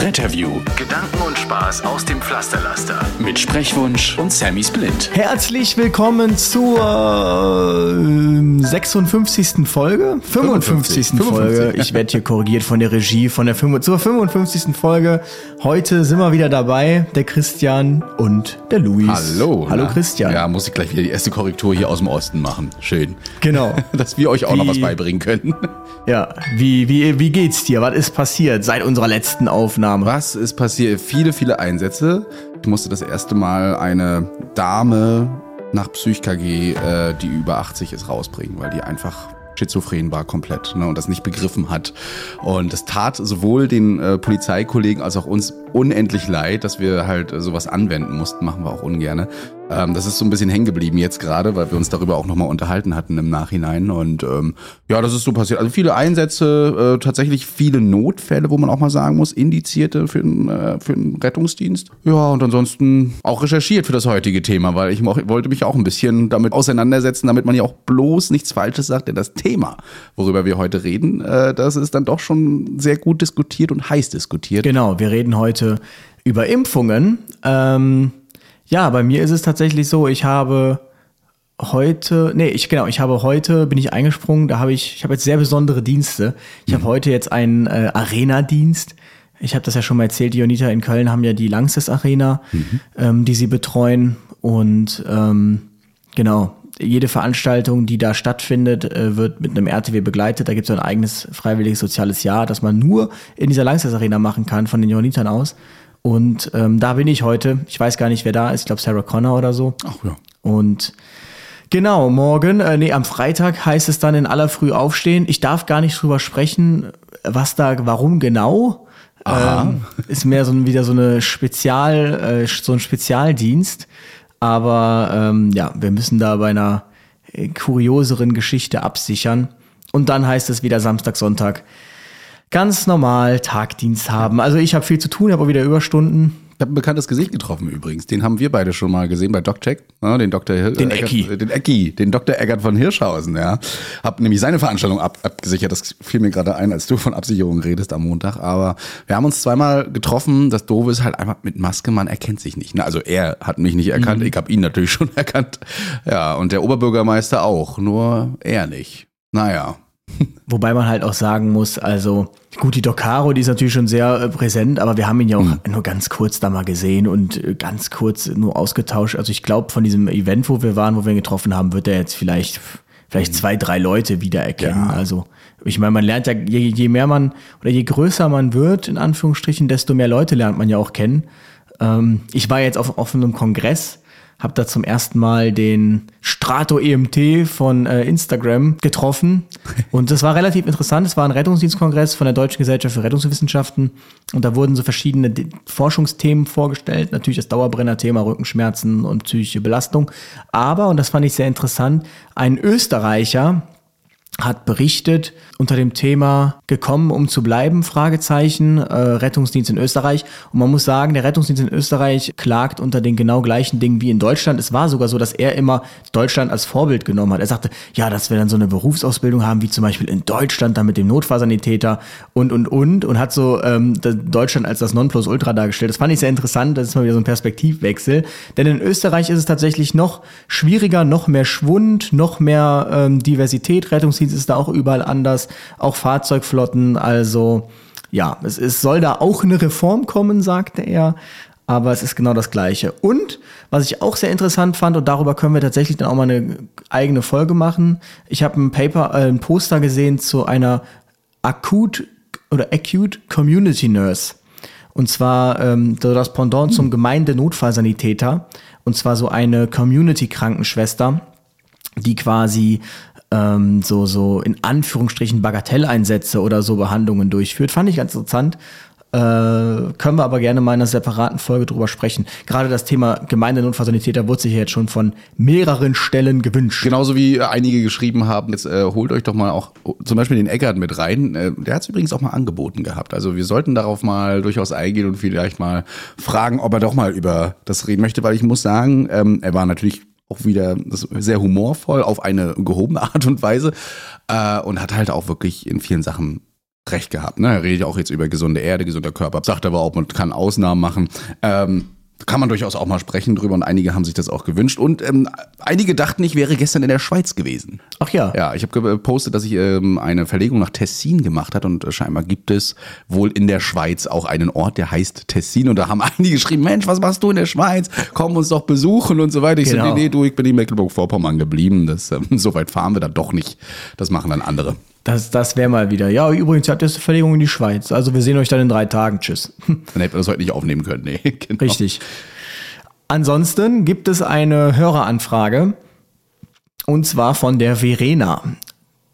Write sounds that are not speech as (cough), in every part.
Retterview Gedanken und Spaß aus dem Pflasterlaster. mit Sprechwunsch und Sammy Splint. Herzlich willkommen zur äh, 56. Folge? 55. 55. Folge. Ich werde hier korrigiert von der Regie von der 5, zur 55. Folge. Heute sind wir wieder dabei, der Christian und der Luis. Hallo. Hallo na? Christian. Ja, muss ich gleich wieder die erste Korrektur hier aus dem Osten machen. Schön. Genau. (laughs) Dass wir euch auch noch Wie- was beibringen können. Ja, wie, wie, wie geht's dir? Was ist passiert seit unserer letzten Aufnahme? Was ist passiert? Viele, viele Einsätze. Ich musste das erste Mal eine Dame nach PsychKG, äh, die über 80 ist, rausbringen, weil die einfach schizophren war komplett ne, und das nicht begriffen hat. Und das tat sowohl den äh, Polizeikollegen als auch uns unendlich leid, dass wir halt äh, sowas anwenden mussten, machen wir auch ungerne. Ähm, das ist so ein bisschen hängen geblieben jetzt gerade, weil wir uns darüber auch nochmal unterhalten hatten im Nachhinein. Und ähm, ja, das ist so passiert. Also viele Einsätze, äh, tatsächlich viele Notfälle, wo man auch mal sagen muss, Indizierte für den, äh, für den Rettungsdienst. Ja, und ansonsten auch recherchiert für das heutige Thema, weil ich wollte mich auch ein bisschen damit auseinandersetzen, damit man ja auch bloß nichts Falsches sagt. Denn das Thema, worüber wir heute reden, äh, das ist dann doch schon sehr gut diskutiert und heiß diskutiert. Genau, wir reden heute über Impfungen. Ähm, ja, bei mir ist es tatsächlich so, ich habe heute, nee, ich genau, ich habe heute bin ich eingesprungen, da habe ich, ich habe jetzt sehr besondere Dienste. Ich habe heute jetzt einen äh, Arena-Dienst. Ich habe das ja schon mal erzählt, die Jonita in Köln haben ja die Langsys Arena, ähm, die sie betreuen und ähm, genau, jede Veranstaltung, die da stattfindet, äh, wird mit einem RTW begleitet. Da gibt es ein eigenes freiwilliges soziales Jahr, das man nur in dieser Langsys Arena machen kann, von den Jonitern aus. Und ähm, da bin ich heute. Ich weiß gar nicht, wer da ist. Ich glaube, Sarah Connor oder so. Ach ja. Und genau, morgen, äh, nee, am Freitag heißt es dann in aller Früh aufstehen. Ich darf gar nicht drüber sprechen, was da, warum genau. Ähm, ist mehr so ein, wieder so eine Spezial, äh, so ein Spezialdienst. Aber ähm, ja, wir müssen da bei einer äh, kurioseren Geschichte absichern. Und dann heißt es wieder Samstag, Sonntag ganz normal Tagdienst haben. Also ich habe viel zu tun, habe auch wieder Überstunden. Ich habe ein bekanntes Gesicht getroffen übrigens. Den haben wir beide schon mal gesehen bei DocCheck. Ja, den Dr. Hir Den Eckert- Ecki. Den Ecki, den Dr. Eckert von Hirschhausen, ja. Hab nämlich seine Veranstaltung ab, abgesichert. Das fiel mir gerade ein, als du von Absicherung redest am Montag. Aber wir haben uns zweimal getroffen. Das Doofe ist halt einfach mit Maske, man erkennt sich nicht. Ne? Also er hat mich nicht erkannt, ich habe ihn natürlich (laughs) schon erkannt. Ja, und der Oberbürgermeister auch, nur er nicht. Naja. (laughs) Wobei man halt auch sagen muss, also gut, die Docaro, die ist natürlich schon sehr äh, präsent, aber wir haben ihn ja auch nur ganz kurz da mal gesehen und äh, ganz kurz nur ausgetauscht. Also ich glaube, von diesem Event, wo wir waren, wo wir ihn getroffen haben, wird er jetzt vielleicht vielleicht zwei, drei Leute wiedererkennen. Ja. Also ich meine, man lernt ja, je, je mehr man oder je größer man wird, in Anführungsstrichen, desto mehr Leute lernt man ja auch kennen. Ähm, ich war jetzt auf, auf einem Kongress, habe da zum ersten Mal den Strato EMT von äh, Instagram getroffen (laughs) und das war relativ interessant. Es war ein Rettungsdienstkongress von der Deutschen Gesellschaft für Rettungswissenschaften und da wurden so verschiedene De- Forschungsthemen vorgestellt. Natürlich das Dauerbrenner-Thema Rückenschmerzen und psychische Belastung. Aber, und das fand ich sehr interessant, ein Österreicher, hat berichtet unter dem Thema gekommen, um zu bleiben, Fragezeichen, äh, Rettungsdienst in Österreich. Und man muss sagen, der Rettungsdienst in Österreich klagt unter den genau gleichen Dingen wie in Deutschland. Es war sogar so, dass er immer Deutschland als Vorbild genommen hat. Er sagte, ja, dass wir dann so eine Berufsausbildung haben, wie zum Beispiel in Deutschland, dann mit dem Notfallsanitäter und, und, und. Und hat so ähm, Deutschland als das Nonplusultra dargestellt. Das fand ich sehr interessant. Das ist mal wieder so ein Perspektivwechsel. Denn in Österreich ist es tatsächlich noch schwieriger, noch mehr Schwund, noch mehr ähm, Diversität. Rettungsdienst ist da auch überall anders, auch Fahrzeugflotten. Also ja, es, es soll da auch eine Reform kommen, sagte er. Aber es ist genau das Gleiche. Und was ich auch sehr interessant fand, und darüber können wir tatsächlich dann auch mal eine eigene Folge machen. Ich habe ein Paper, äh, ein Poster gesehen zu einer Akut oder Acute Community Nurse. Und zwar ähm, das Pendant zum Gemeindenotfallsanitäter. Und zwar so eine Community-Krankenschwester, die quasi ähm, so, so in Anführungsstrichen Bagatelleinsätze oder so Behandlungen durchführt. Fand ich ganz interessant. Äh, können wir aber gerne mal in einer separaten Folge drüber sprechen. Gerade das Thema Gemeindenotfallsanitäter wurde sich ja jetzt schon von mehreren Stellen gewünscht. Genauso wie einige geschrieben haben, jetzt äh, holt euch doch mal auch zum Beispiel den Eckert mit rein. Äh, der hat es übrigens auch mal angeboten gehabt. Also wir sollten darauf mal durchaus eingehen und vielleicht mal fragen, ob er doch mal über das reden möchte, weil ich muss sagen, ähm, er war natürlich auch wieder sehr humorvoll auf eine gehobene (laughs) Art und Weise äh, und hat halt auch wirklich in vielen Sachen recht gehabt. Ne? Er redet ja auch jetzt über gesunde Erde, gesunder Körper, sagt aber auch, man kann Ausnahmen machen. Ähm, kann man durchaus auch mal sprechen drüber und einige haben sich das auch gewünscht. Und ähm, einige dachten, ich wäre gestern in der Schweiz gewesen. Ach ja. Ja, ich habe gepostet, dass ich ähm, eine Verlegung nach Tessin gemacht hat und scheinbar gibt es wohl in der Schweiz auch einen Ort, der heißt Tessin. Und da haben (laughs) einige geschrieben, Mensch, was machst du in der Schweiz? Komm uns doch besuchen und so weiter. Ich Genau. so, nee, nee, du, ich bin in Mecklenburg-Vorpommern geblieben. Das, ähm, (laughs) so weit fahren wir dann doch nicht. Das machen dann andere. Das, das wäre mal wieder. Ja, übrigens, ihr habt jetzt eine Verlegung in die Schweiz. Also wir sehen euch dann in drei Tagen. Tschüss. (laughs) Dann hätten wir das heute nicht aufnehmen können. Nee, (laughs) genau. Richtig. Ansonsten gibt es eine Höreranfrage und zwar von der Verena.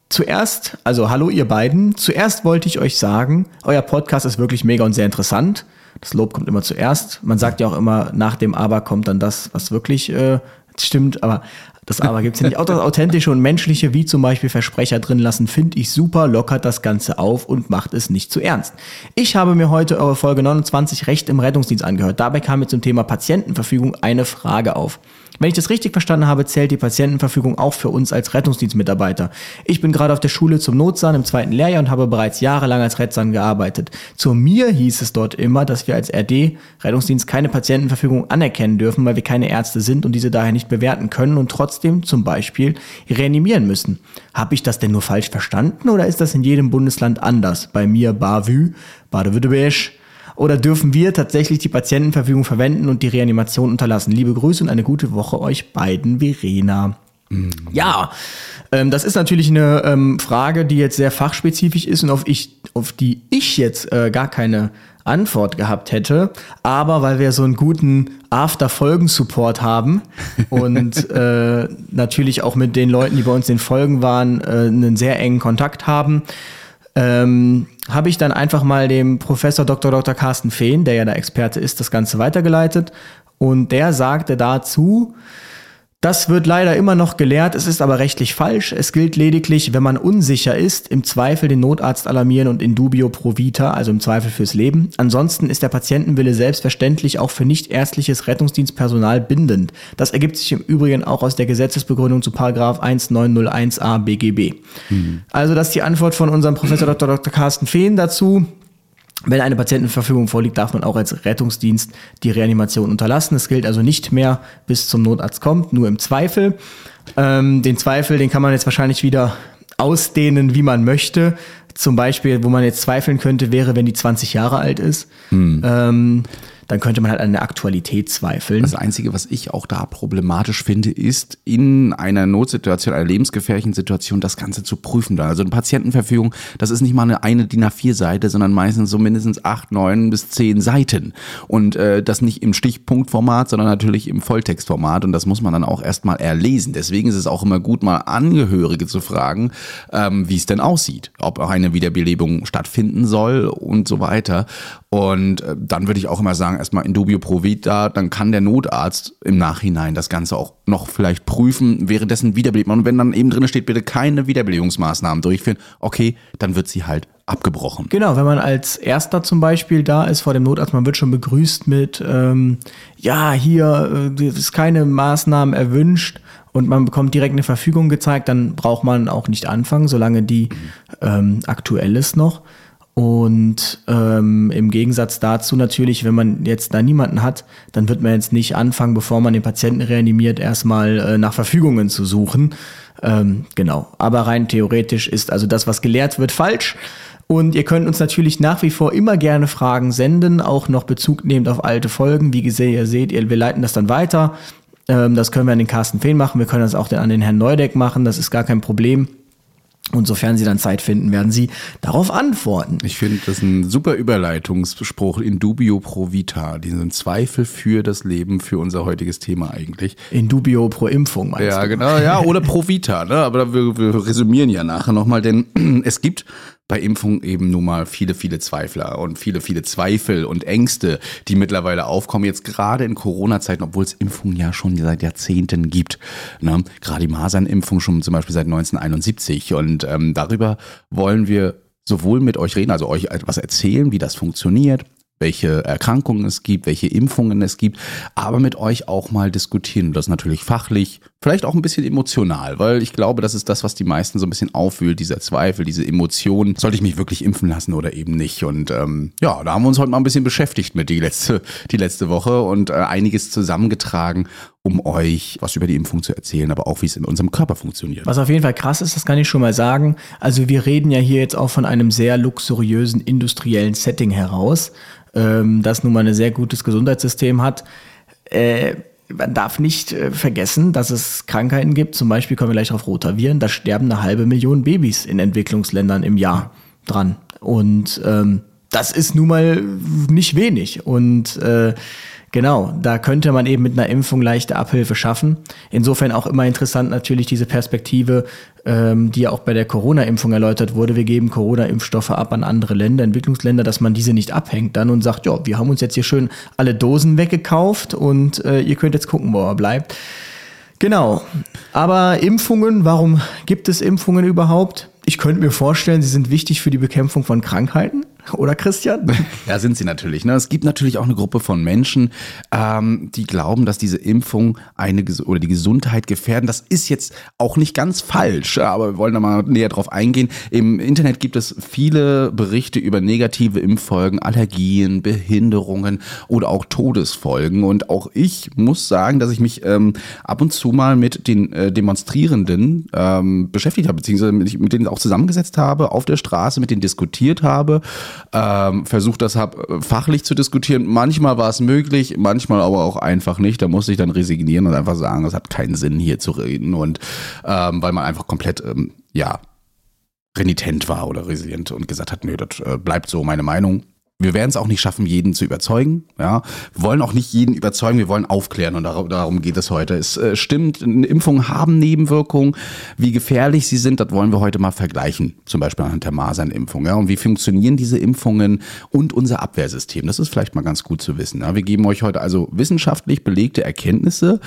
Zuerst, also hallo ihr beiden, zuerst wollte ich euch sagen, euer Podcast ist wirklich mega und sehr interessant. Das Lob kommt immer zuerst. Man sagt ja auch immer, nach dem Aber kommt dann das, was wirklich äh, stimmt, aber das Aber gibt's ja nicht. Auch das Authentische und Menschliche, wie zum Beispiel Versprecher drin lassen, finde ich super, lockert das Ganze auf und macht es nicht zu ernst. Ich habe mir heute eure Folge 29 Recht im Rettungsdienst angehört. Dabei kam mir zum Thema Patientenverfügung eine Frage auf. Wenn ich das richtig verstanden habe, zählt die Patientenverfügung auch für uns als Rettungsdienstmitarbeiter. Ich bin gerade auf der Schule zum Notsan im zweiten Lehrjahr und habe bereits jahrelang als Rettsan gearbeitet. Zu mir hieß es dort immer, dass wir als RD Rettungsdienst keine Patientenverfügung anerkennen dürfen, weil wir keine Ärzte sind und diese daher nicht bewerten können und trotzdem zum Beispiel reanimieren müssen. Habe ich das denn nur falsch verstanden oder ist das in jedem Bundesland anders? Bei mir Bavü, Baden-Württemberg, oder dürfen wir tatsächlich die Patientenverfügung verwenden und die Reanimation unterlassen? Liebe Grüße und eine gute Woche euch beiden, Verena. Ja, ähm, das ist natürlich eine ähm, Frage, die jetzt sehr fachspezifisch ist und auf, ich, auf die ich jetzt äh, gar keine Antwort gehabt hätte. Aber weil wir so einen guten After-Folgen-Support haben und (laughs) äh, natürlich auch mit den Leuten, die bei uns in den Folgen waren, äh, einen sehr engen Kontakt haben, ähm, habe ich dann einfach mal dem Professor Dr. Dr. Carsten Fehn, der ja der Experte ist, das Ganze weitergeleitet. Und der sagte dazu, das wird leider immer noch gelehrt, es ist aber rechtlich falsch. Es gilt lediglich, wenn man unsicher ist, im Zweifel den Notarzt alarmieren und in dubio pro vita, also im Zweifel fürs Leben. Ansonsten ist der Patientenwille selbstverständlich auch für nichtärztliches Rettungsdienstpersonal bindend. Das ergibt sich im Übrigen auch aus der Gesetzesbegründung zu Paragraph 1901a BGB. Also das ist die Antwort von unserem Professor Dr. Dr. Carsten Fehn dazu. Wenn eine Patientenverfügung vorliegt, darf man auch als Rettungsdienst die Reanimation unterlassen. Es gilt also nicht mehr, bis zum Notarzt kommt, nur im Zweifel. Ähm, den Zweifel, den kann man jetzt wahrscheinlich wieder ausdehnen, wie man möchte. Zum Beispiel, wo man jetzt zweifeln könnte, wäre, wenn die 20 Jahre alt ist. Ähm, dann könnte man halt an der Aktualität zweifeln. Das Einzige, was ich auch da problematisch finde, ist in einer Notsituation, einer lebensgefährlichen Situation, das Ganze zu prüfen. Also eine Patientenverfügung, das ist nicht mal eine, eine DIN A4-Seite, sondern meistens so mindestens acht, neun bis zehn Seiten. Und äh, das nicht im Stichpunktformat, sondern natürlich im Volltextformat. Und das muss man dann auch erstmal erlesen. Deswegen ist es auch immer gut, mal Angehörige zu fragen, ähm, wie es denn aussieht. Ob auch eine Wiederbelebung stattfinden soll und so weiter. Und äh, dann würde ich auch immer sagen, erstmal in dubio pro vita, dann kann der Notarzt im Nachhinein das Ganze auch noch vielleicht prüfen, währenddessen wiederbelebt. Und wenn dann eben drin steht, bitte keine Wiederbelebungsmaßnahmen durchführen, okay, dann wird sie halt abgebrochen. Genau, wenn man als Erster zum Beispiel da ist vor dem Notarzt, man wird schon begrüßt mit, ähm, ja, hier äh, ist keine Maßnahmen erwünscht und man bekommt direkt eine Verfügung gezeigt, dann braucht man auch nicht anfangen, solange die ähm, aktuell ist noch. Und ähm, im Gegensatz dazu natürlich, wenn man jetzt da niemanden hat, dann wird man jetzt nicht anfangen, bevor man den Patienten reanimiert, erstmal äh, nach Verfügungen zu suchen. Ähm, genau. Aber rein theoretisch ist also das, was gelehrt wird, falsch. Und ihr könnt uns natürlich nach wie vor immer gerne Fragen senden, auch noch Bezug nehmend auf alte Folgen. Wie gesagt, ihr seht, wir leiten das dann weiter. Ähm, das können wir an den Carsten Fehn machen. Wir können das auch an den Herrn Neudeck machen. Das ist gar kein Problem. Und sofern Sie dann Zeit finden, werden Sie darauf antworten. Ich finde das ein super Überleitungsspruch in dubio pro vita. Diesen Zweifel für das Leben, für unser heutiges Thema eigentlich. In dubio pro Impfung, meinst Ja, du? genau, ja, oder pro vita, ne? Aber wir, wir resümieren ja nachher nochmal, denn (clears throat) es gibt bei Impfung eben nun mal viele, viele Zweifler und viele, viele Zweifel und Ängste, die mittlerweile aufkommen, jetzt gerade in Corona-Zeiten, obwohl es Impfungen ja schon seit Jahrzehnten gibt. Ne? Gerade die Masernimpfung schon zum Beispiel seit 1971 und ähm, darüber wollen wir sowohl mit euch reden, also euch etwas erzählen, wie das funktioniert, welche Erkrankungen es gibt, welche Impfungen es gibt, aber mit euch auch mal diskutieren. Das natürlich fachlich, vielleicht auch ein bisschen emotional, weil ich glaube, das ist das, was die meisten so ein bisschen aufwühlt, dieser Zweifel, diese Emotion. Sollte ich mich wirklich impfen lassen oder eben nicht? Und ähm, ja, da haben wir uns heute mal ein bisschen beschäftigt mit die letzte, die letzte Woche und äh, einiges zusammengetragen, um euch was über die Impfung zu erzählen, aber auch wie es in unserem Körper funktioniert. Was auf jeden Fall krass ist, das kann ich schon mal sagen. Also wir reden ja hier jetzt auch von einem sehr luxuriösen industriellen Setting heraus, ähm, das nun mal ein sehr gutes Gesundheitssystem hat. Äh, man darf nicht äh, vergessen, dass es Krankheiten gibt, zum Beispiel kommen wir gleich auf Rotaviren, da sterben eine halbe Million Babys in Entwicklungsländern im Jahr dran. Und ähm, das ist nun mal nicht wenig. Und äh, Genau, da könnte man eben mit einer Impfung leichte Abhilfe schaffen. Insofern auch immer interessant natürlich diese Perspektive, ähm, die ja auch bei der Corona-Impfung erläutert wurde. Wir geben Corona-Impfstoffe ab an andere Länder, Entwicklungsländer, dass man diese nicht abhängt dann und sagt, ja, wir haben uns jetzt hier schön alle Dosen weggekauft und äh, ihr könnt jetzt gucken, wo er bleibt. Genau. Aber Impfungen, warum gibt es Impfungen überhaupt? Ich könnte mir vorstellen, sie sind wichtig für die Bekämpfung von Krankheiten. (laughs) Oder Christian? (laughs) Ja, sind sie natürlich. Ne? Es gibt natürlich auch eine Gruppe von Menschen, ähm, die glauben, dass diese Impfung eine oder die Gesundheit gefährden. Das ist jetzt auch nicht ganz falsch, aber wir wollen da mal näher drauf eingehen. Im Internet gibt es viele Berichte über negative Impffolgen, Allergien, Behinderungen oder auch Todesfolgen. Und auch ich muss sagen, dass ich mich ähm, ab und zu mal mit den äh, Demonstrierenden ähm, beschäftigt habe, beziehungsweise mit, mit denen auch zusammengesetzt habe, auf der Straße, mit denen diskutiert habe ähm, versucht das hab, äh, fachlich zu diskutieren. Manchmal war es möglich, manchmal aber auch einfach nicht. Da musste ich dann resignieren und einfach sagen, es hat keinen Sinn hier zu reden und ähm, weil man einfach komplett ähm, ja renitent war oder resilient und gesagt hat, nö, das äh, bleibt so meine Meinung. Wir werden es auch nicht schaffen, jeden zu überzeugen. Ja, wir wollen auch nicht jeden überzeugen. Wir wollen aufklären und darum, geht es heute. Es äh, stimmt, Impfungen haben Nebenwirkungen. Wie gefährlich sie sind, das wollen wir heute mal vergleichen. Zum Beispiel anhand der Masernimpfung. Ja, und wie funktionieren diese Impfungen und unser Abwehrsystem? Das ist vielleicht mal ganz gut zu wissen. Ja, wir geben euch heute also wissenschaftlich belegte Erkenntnisse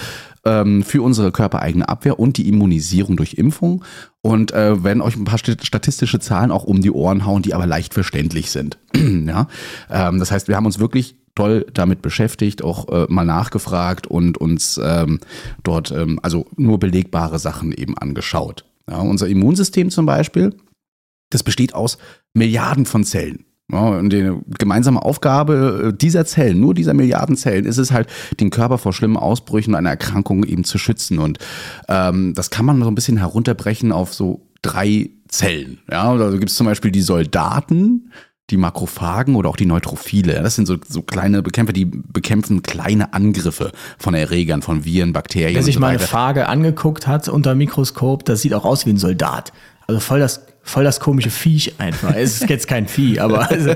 ähm, für unsere körpereigene Abwehr und die Immunisierung durch Impfung und äh, werden euch ein paar st- statistische Zahlen auch um die Ohren hauen, die aber leicht verständlich sind. (clears throat) ja? ähm, das heißt, wir haben uns wirklich toll damit beschäftigt, auch äh, mal nachgefragt und uns ähm, dort ähm, also nur belegbare Sachen eben angeschaut. Ja, unser Immunsystem zum Beispiel, das besteht aus Milliarden von Zellen. Und die gemeinsame Aufgabe äh, dieser Zellen, nur dieser Milliarden Zellen, ist es halt, den Körper vor schlimmen Ausbrüchen einer Erkrankung eben zu schützen. Und ähm, das kann man so ein bisschen herunterbrechen auf so drei Zellen. Ja, da gibt es zum Beispiel die Soldaten, die Makrophagen oder auch die Neutrophile. Das sind so, so kleine Bekämpfer, die bekämpfen kleine Angriffe von Erregern, von Viren, Bakterien Wer sich so mal eine. Phage angeguckt hat unter Mikroskop, das sieht auch aus wie ein Soldat. Also voll das, voll das komische Viech einfach. Es ist jetzt kein Vieh, aber (laughs) also,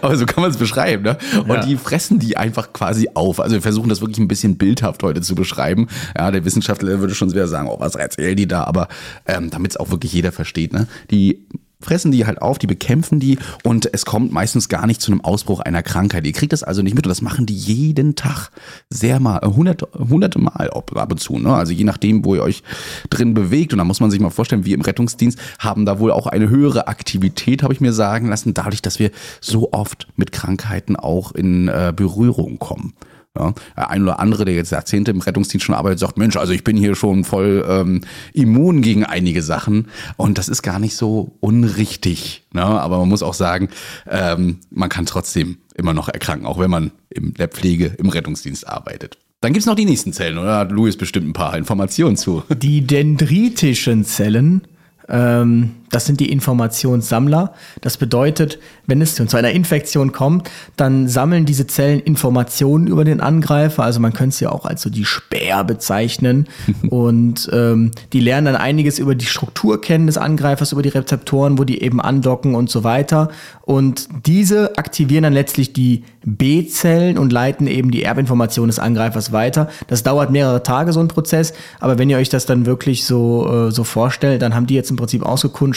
Aber so kann man es beschreiben, ne? Und Ja. die fressen die einfach quasi auf. Also wir versuchen das wirklich ein bisschen bildhaft heute zu beschreiben. Ja, der Wissenschaftler würde schon wieder sagen, oh, was erzählen die da? Aber ähm, damit es auch wirklich jeder versteht, ne? Die fressen die halt auf, die bekämpfen die und es kommt meistens gar nicht zu einem Ausbruch einer Krankheit. Ihr kriegt das also nicht mit und das machen die jeden Tag sehr mal, äh, hundert, hunderte Mal ab und zu. Ne? Also je nachdem, wo ihr euch drin bewegt und da muss man sich mal vorstellen, wir im Rettungsdienst haben da wohl auch eine höhere Aktivität, habe ich mir sagen lassen, dadurch, dass wir so oft mit Krankheiten auch in äh, Berührung kommen. Ja, der ein oder andere, der jetzt Jahrzehnte im Rettungsdienst schon arbeitet, sagt, Mensch, also ich bin hier schon voll ähm, immun gegen einige Sachen. Und das ist gar nicht so unrichtig. Ne? Aber man muss auch sagen, ähm, man kann trotzdem immer noch erkranken, auch wenn man in der Pflege im Rettungsdienst arbeitet. Dann gibt's noch die nächsten Zellen, oder? Hat Louis bestimmt ein paar Informationen zu. die dendritischen Zellen, Ähm, das sind die Informationssammler. Das bedeutet, wenn es zu einer Infektion kommt, dann sammeln diese Zellen Informationen über den Angreifer. Also man könnte es ja auch als so die Späher bezeichnen. (laughs) und ähm, die lernen dann einiges über die Struktur kennen des Angreifers, über die Rezeptoren, wo die eben andocken und so weiter. Und diese aktivieren dann letztlich die B-Zellen und leiten eben die Erbinformation des Angreifers weiter. Das dauert mehrere Tage, so ein Prozess. Aber wenn ihr euch das dann wirklich so, äh, so vorstellt, dann haben die jetzt im Prinzip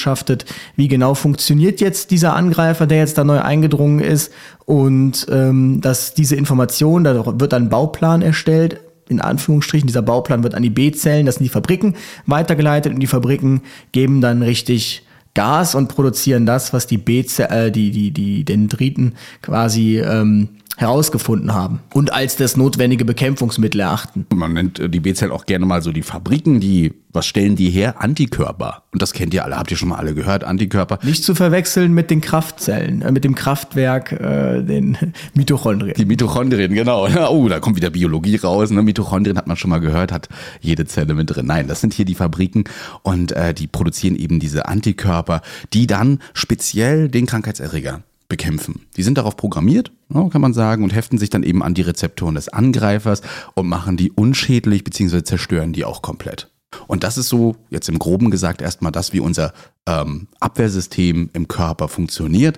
ausgekundschaftet, wie genau funktioniert jetzt dieser Angreifer, der jetzt da neu eingedrungen ist. Und ähm, dass diese Information, da wird ein Bauplan erstellt, in Anführungsstrichen, dieser Bauplan wird an die B-Zellen, das sind die Fabriken, weitergeleitet. Und die Fabriken geben dann richtig Gas und produzieren das, was die B äh, die, die, die Dendriten quasi ähm, herausgefunden haben und als das notwendige Bekämpfungsmittel erachten. Man nennt äh, die B-Zellen auch gerne mal so die Fabriken, die, was stellen die her? Antikörper. Und das kennt ihr alle, habt ihr schon mal alle gehört, Antikörper. Nicht zu verwechseln mit den Kraftzellen, äh, mit dem Kraftwerk, äh, den (laughs) Mitochondrien. Die Mitochondrien, genau. (laughs) Oh, da kommt wieder Biologie raus. Ne? Mitochondrien hat man schon mal gehört, hat jede Zelle mit drin. Nein, das sind hier die Fabriken und äh, die produzieren eben diese Antikörper, die dann speziell den Krankheitserreger bekämpfen. Die sind darauf programmiert, kann man sagen, und heften sich dann eben an die Rezeptoren des Angreifers und machen die unschädlich bzw. zerstören die auch komplett. Und das ist so, jetzt im groben gesagt, erstmal das, wie unser ähm, Abwehrsystem im Körper funktioniert.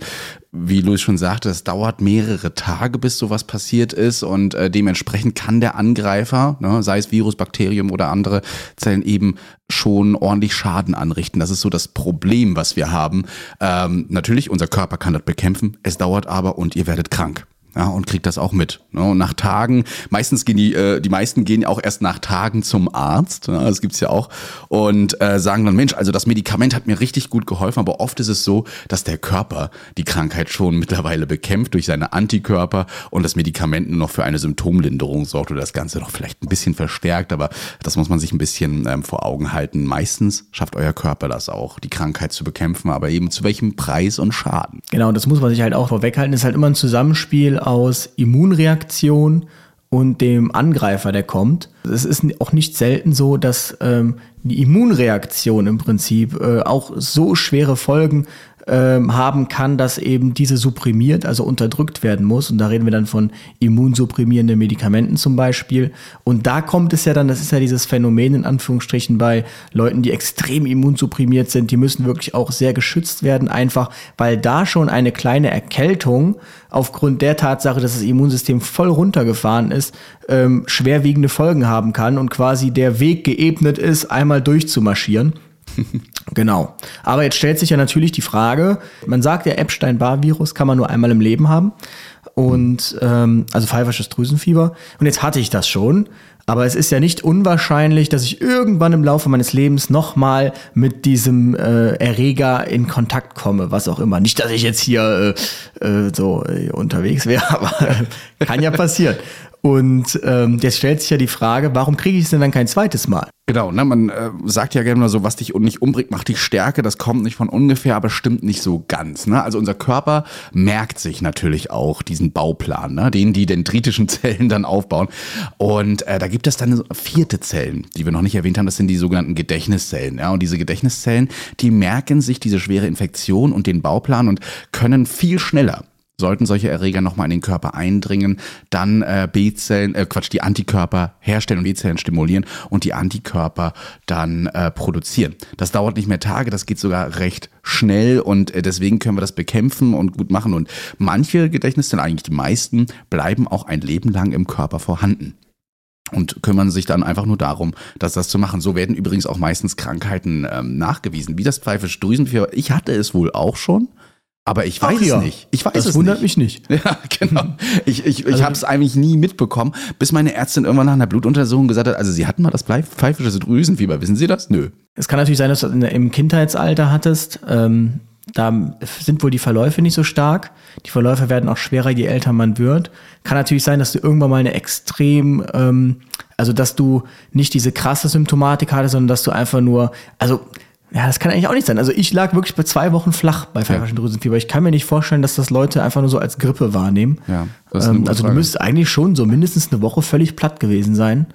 Wie Luis schon sagte, es dauert mehrere Tage, bis sowas passiert ist und äh, dementsprechend kann der Angreifer, ne, sei es Virus, Bakterium oder andere Zellen, eben schon ordentlich Schaden anrichten. Das ist so das Problem, was wir haben. Ähm, natürlich, unser Körper kann das bekämpfen, es dauert aber und ihr werdet krank ja, und kriegt das auch mit. Ne? Und nach Tagen, meistens gehen die, äh, die meisten gehen auch erst nach Tagen zum Arzt, ne? das gibt's ja auch, und äh, sagen dann, Mensch, also das Medikament hat mir richtig gut geholfen, aber oft ist es so, dass der Körper die Krankheit schon mittlerweile bekämpft durch seine Antikörper und das Medikament nur noch für eine Symptomlinderung sorgt oder das Ganze noch vielleicht ein bisschen verstärkt, aber das muss man sich ein bisschen ähm, vor Augen halten. Meistens schafft euer Körper das auch, die Krankheit zu bekämpfen, aber eben zu welchem Preis und Schaden. Genau, das muss man sich halt auch vorweghalten, das ist halt immer ein Zusammenspiel aus Immunreaktion und dem Angreifer, der kommt. Es ist auch nicht selten so, dass ähm, die Immunreaktion im Prinzip äh, auch so schwere Folgen ähm, haben kann, dass eben diese supprimiert, also unterdrückt werden muss. Und da reden wir dann von immunsupprimierenden Medikamenten zum Beispiel. Und da kommt es ja dann, das ist ja dieses Phänomen in Anführungsstrichen bei Leuten, die extrem immunsupprimiert sind, die müssen wirklich auch sehr geschützt werden, einfach weil da schon eine kleine Erkältung aufgrund der Tatsache, dass das Immunsystem voll runtergefahren ist, ähm, schwerwiegende Folgen haben kann und quasi der Weg geebnet ist, einmal durchzumarschieren. (laughs) genau. Aber jetzt stellt sich ja natürlich die Frage, man sagt ja, Epstein-Barr-Virus kann man nur einmal im Leben haben. Und ähm, also pfeifersches Drüsenfieber. Und jetzt hatte ich das schon. Aber es ist ja nicht unwahrscheinlich, dass ich irgendwann im Laufe meines Lebens nochmal mit diesem äh, Erreger in Kontakt komme, was auch immer. Nicht, dass ich jetzt hier äh, äh, so äh, unterwegs wäre, (laughs) aber kann ja passieren. Und ähm, jetzt stellt sich ja die Frage, warum kriege ich es denn dann kein zweites Mal? Genau, ne, man äh, sagt ja gerne mal so, was dich nicht umbringt, macht dich stärker. Das kommt nicht von ungefähr, aber stimmt nicht so ganz. Ne? Also unser Körper merkt sich natürlich auch diesen Bauplan, ne? den die dendritischen (laughs) Zellen dann aufbauen. Und äh, da gibt es dann vierte Zellen, die wir noch nicht erwähnt haben. Das sind die sogenannten Gedächtniszellen. Ja? Und diese Gedächtniszellen, die merken sich diese schwere Infektion und den Bauplan und können viel schneller Sollten solche Erreger nochmal in den Körper eindringen, dann äh, B-Zellen, äh, Quatsch, die Antikörper herstellen und B-Zellen stimulieren und die Antikörper dann äh, produzieren. Das dauert nicht mehr Tage, das geht sogar recht schnell und äh, deswegen können wir das bekämpfen und gut machen. Und manche Gedächtniszellen, eigentlich die meisten, bleiben auch ein Leben lang im Körper vorhanden und kümmern sich dann einfach nur darum, dass das zu machen. So werden übrigens auch meistens Krankheiten ähm, nachgewiesen, wie das pfeifische Drüsenfieber. Ich hatte es wohl auch schon. Aber ich weiß Ach ja, es nicht. Ich weiß das es wundert nicht. mich nicht. (laughs) Ja, genau. Ich, ich, ich also, habe es eigentlich nie mitbekommen, bis meine Ärztin irgendwann nach einer Blutuntersuchung gesagt hat, also sie hatten mal das pfeifische Drüsenfieber. Wissen Sie das? Nö. Es kann natürlich sein, dass du im Kindheitsalter hattest. Ähm, da sind wohl die Verläufe nicht so stark. Die Verläufe werden auch schwerer, je älter man wird. Kann natürlich sein, dass du irgendwann mal eine extrem, ähm, also dass du nicht diese krasse Symptomatik hattest, sondern dass du einfach nur, also ja, das kann eigentlich auch nicht sein. Also ich lag wirklich bei zwei Wochen flach bei pfeiferschen ja. Drüsenfieber. Ich kann mir nicht vorstellen, dass das Leute einfach nur so als Grippe wahrnehmen. Ja, ähm, also du müsstest eigentlich schon so mindestens eine Woche völlig platt gewesen sein.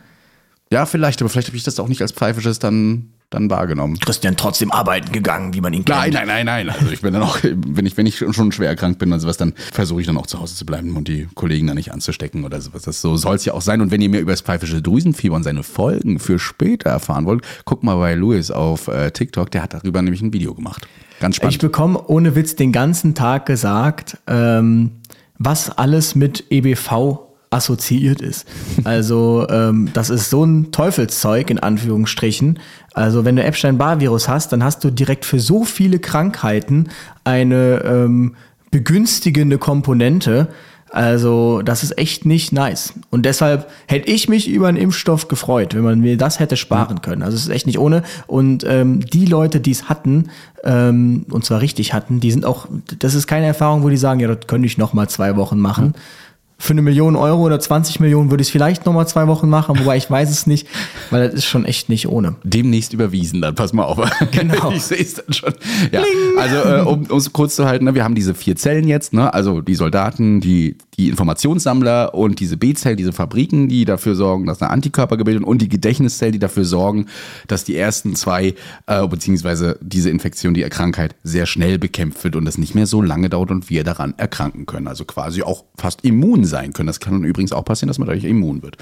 Ja, vielleicht, aber vielleicht habe ich das auch nicht als pfeifisches dann dann wahrgenommen. Christian trotzdem arbeiten gegangen, wie man ihn kennt. Nein, nein, nein, nein. Also ich bin dann auch, wenn ich, wenn ich schon schwer erkrankt bin oder sowas, dann versuche ich dann auch zu Hause zu bleiben und die Kollegen dann nicht anzustecken oder sowas. Das so soll es ja auch sein. Und wenn ihr mehr über das pfeifische Drüsenfieber und seine Folgen für später erfahren wollt, guckt mal bei Louis auf äh, TikTok, der hat darüber nämlich ein Video gemacht. Ganz spannend. Ich bekomme ohne Witz den ganzen Tag gesagt, ähm, was alles mit EBV assoziiert ist. Also ähm, das ist so ein Teufelszeug in Anführungsstrichen. Also wenn du Epstein-Barr-Virus hast, dann hast du direkt für so viele Krankheiten eine ähm, begünstigende Komponente. Also das ist echt nicht nice. Und deshalb hätte ich mich über einen Impfstoff gefreut, wenn man mir das hätte sparen können. Also es ist echt nicht ohne. Und ähm, die Leute, die es hatten, ähm, und zwar richtig hatten, die sind auch, das ist keine Erfahrung, wo die sagen, ja, das könnte ich noch mal zwei Wochen machen. Für eine Million Euro oder 20 Millionen würde ich es vielleicht noch mal zwei Wochen machen, wobei ich weiß es nicht, weil das ist schon echt nicht ohne. Demnächst überwiesen, dann pass mal auf. Genau. (laughs) Ich sehe es dann schon. Ja, also äh, um es kurz zu halten, ne, wir haben diese vier Zellen jetzt, ne? also die Soldaten, die, die Informationssammler und diese B-Zellen, diese Fabriken, die dafür sorgen, dass eine Antikörper gebildet werden und die Gedächtniszellen, die dafür sorgen, dass die ersten zwei, äh, beziehungsweise diese Infektion, die Krankheit sehr schnell bekämpft wird und es nicht mehr so lange dauert und wir daran erkranken können. Also quasi auch fast immun sein können. Das kann übrigens auch passieren, dass man dadurch immun wird.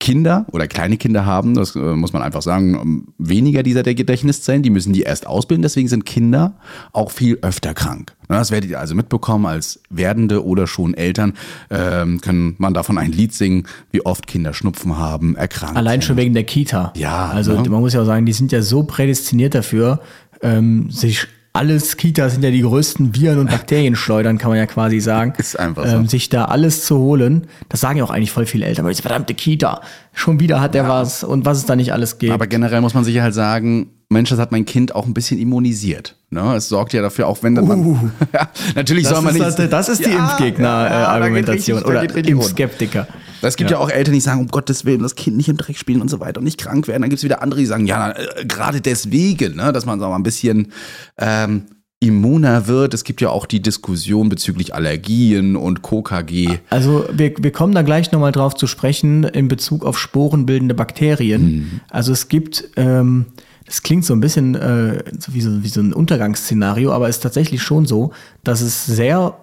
Kinder oder kleine Kinder haben, das äh, muss man einfach sagen, ähm, weniger dieser der Gedächtniszellen, die müssen die erst ausbilden, deswegen sind Kinder auch viel öfter krank. Das werdet ihr also mitbekommen als werdende oder schon Eltern, ähm, kann man davon ein Lied singen, wie oft Kinder Schnupfen haben, erkranken. Allein schon wegen der Kita. Ja, Also ne? man muss ja auch sagen, die sind ja so prädestiniert dafür, ähm, sich alles Kitas sind ja die größten Viren und Bakterienschleudern, kann man ja quasi sagen. Ist einfach so. ähm, Sich da alles zu holen. Das sagen ja auch eigentlich voll viele Eltern, aber diese verdammte Kita, schon wieder hat der was und was es da nicht alles gibt. Aber generell muss man sich halt sagen, Mensch, das hat mein Kind auch ein bisschen immunisiert. Ne? Es sorgt ja dafür, auch wenn dann man. (laughs) ja, natürlich soll man ist, nicht. das, das ist die Ja, ja, Impfgegner-Argumentation da oder. Impfskeptiker. Es gibt ja. auch Eltern, die sagen, um Gottes Willen, das Kind nicht im Dreck spielen und so weiter und nicht krank werden. Dann gibt es wieder andere, die sagen, ja, äh, gerade deswegen, ne, dass man so mal ein bisschen ähm, immuner wird. Es gibt ja auch die Diskussion bezüglich Allergien und KKG. Also wir, wir kommen da gleich nochmal drauf zu sprechen in Bezug auf sporenbildende Bakterien. Also es gibt, ähm, das klingt so ein bisschen äh, wie, so, wie so ein Untergangsszenario, aber es ist tatsächlich schon so, dass es sehr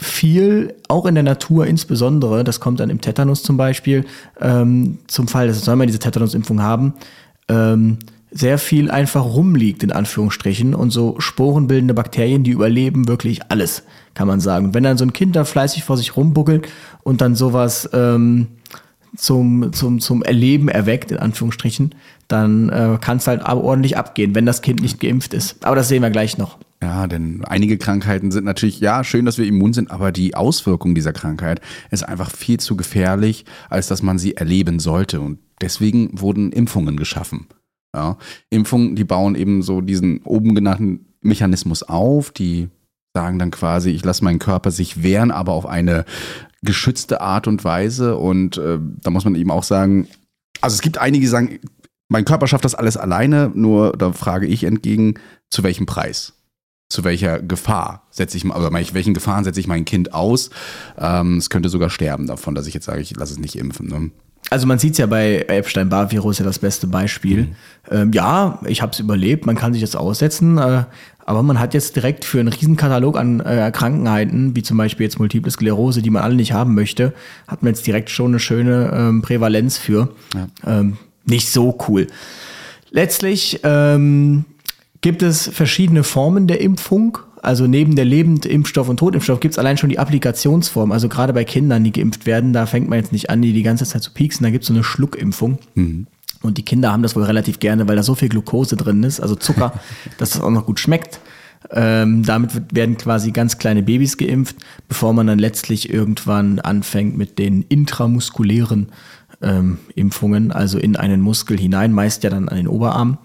viel, auch in der Natur insbesondere, das kommt dann im Tetanus zum Beispiel, ähm, zum Fall, das soll man diese Tetanusimpfung haben, ähm, sehr viel einfach rumliegt, in Anführungsstrichen. Und so sporenbildende Bakterien, die überleben wirklich alles, kann man sagen. Wenn dann so ein Kind da fleißig vor sich rumbuckelt und dann sowas ähm, zum, zum, zum Erleben erweckt, in Anführungsstrichen, dann äh, kann es halt ordentlich abgehen, wenn das Kind nicht geimpft ist. Aber das sehen wir gleich noch. Ja, denn einige Krankheiten sind natürlich, ja, schön, dass wir immun sind, aber die Auswirkung dieser Krankheit ist einfach viel zu gefährlich, als dass man sie erleben sollte. Und deswegen wurden Impfungen geschaffen. Ja, Impfungen, die bauen eben so diesen oben genannten Mechanismus auf, die sagen dann quasi, ich lasse meinen Körper sich wehren, aber auf eine geschützte Art und Weise. Und äh, da muss man eben auch sagen, also es gibt einige, die sagen, mein Körper schafft das alles alleine, nur da frage ich entgegen, zu welchem Preis? Zu welcher Gefahr setze ich, oder welchen Gefahren setze ich mein Kind aus? Ähm, es könnte sogar sterben davon, dass ich jetzt sage, ich lasse es nicht impfen. Ne? Also man sieht es ja bei Epstein-Barr-Virus ja das beste Beispiel. Ähm, ja, ich habe es überlebt, man kann sich das aussetzen, äh, aber man hat jetzt direkt für einen Riesenkatalog an äh, Krankheiten, wie zum Beispiel jetzt Multiple Sklerose, die man alle nicht haben möchte, hat man jetzt direkt schon eine schöne ähm, Prävalenz für. Ähm, nicht so cool. Letztlich ähm, gibt es verschiedene Formen der Impfung. Also neben der Lebendimpfstoff und Totimpfstoff gibt es allein schon die Applikationsform. Also gerade bei Kindern, die geimpft werden, da fängt man jetzt nicht an, die die ganze Zeit zu pieksen. Da gibt es so eine Schluckimpfung. Und die Kinder haben das wohl relativ gerne, weil da so viel Glucose drin ist, also Zucker, (laughs) dass es auch noch gut schmeckt. Ähm, damit werden quasi ganz kleine Babys geimpft, bevor man dann letztlich irgendwann anfängt mit den intramuskulären ähm, Impfungen, also in einen Muskel hinein, meist ja dann an den Oberarm.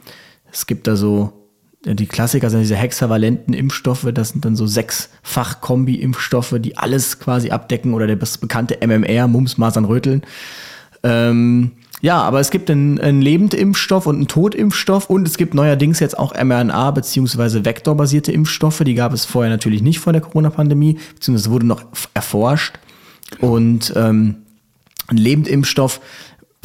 Es gibt da so, die Klassiker sind diese hexavalenten Impfstoffe, das sind dann so sechsfach Kombi-Impfstoffe, die alles quasi abdecken oder der bekannte MMR, Mumps, Masern, Röteln. Ähm, ja, aber es gibt einen, einen Lebendimpfstoff und einen Totimpfstoff und es gibt neuerdings jetzt auch mRNA- bzw. vektorbasierte Impfstoffe. Die gab es vorher natürlich nicht vor der Corona-Pandemie, beziehungsweise wurde noch erforscht. Und ähm, ein Lebendimpfstoff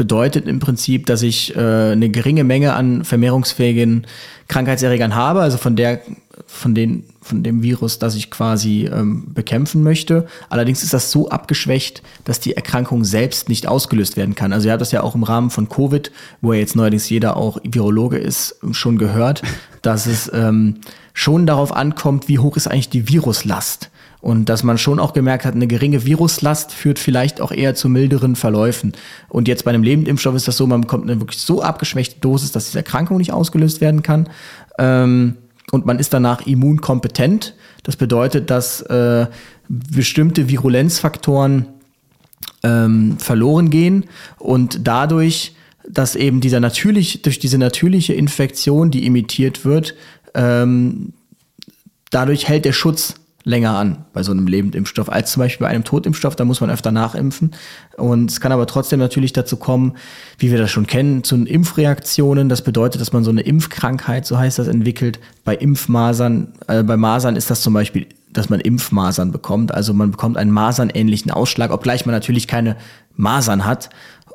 bedeutet im Prinzip, dass ich äh, eine geringe Menge an vermehrungsfähigen Krankheitserregern habe, also von der, von den, von dem Virus, das ich quasi ähm, bekämpfen möchte. Allerdings ist das so abgeschwächt, dass die Erkrankung selbst nicht ausgelöst werden kann. Also ihr habt das ja auch im Rahmen von Covid, wo ja jetzt neuerdings jeder auch Virologe ist, schon gehört, dass es ähm, schon darauf ankommt, wie hoch ist eigentlich die Viruslast. Und dass man schon auch gemerkt hat, eine geringe Viruslast führt vielleicht auch eher zu milderen Verläufen. Und jetzt bei einem Lebendimpfstoff ist das so, man bekommt eine wirklich so abgeschwächte Dosis, dass diese Erkrankung nicht ausgelöst werden kann. Ähm, und man ist danach immunkompetent. Das bedeutet, dass äh, bestimmte Virulenzfaktoren ähm, verloren gehen und dadurch, dass eben dieser natürlich, durch diese natürliche Infektion, die imitiert wird, ähm, dadurch hält der Schutz länger an bei so einem Lebendimpfstoff als zum Beispiel bei einem Totimpfstoff. Da muss man öfter nachimpfen. Und es kann aber trotzdem natürlich dazu kommen, wie wir das schon kennen, zu Impfreaktionen. Das bedeutet, dass man so eine Impfkrankheit, so heißt das, entwickelt. Bei Impfmasern, äh, bei Masern ist das zum Beispiel, dass man Impfmasern bekommt. Also man bekommt einen masernähnlichen Ausschlag, obgleich man natürlich keine Masern hat.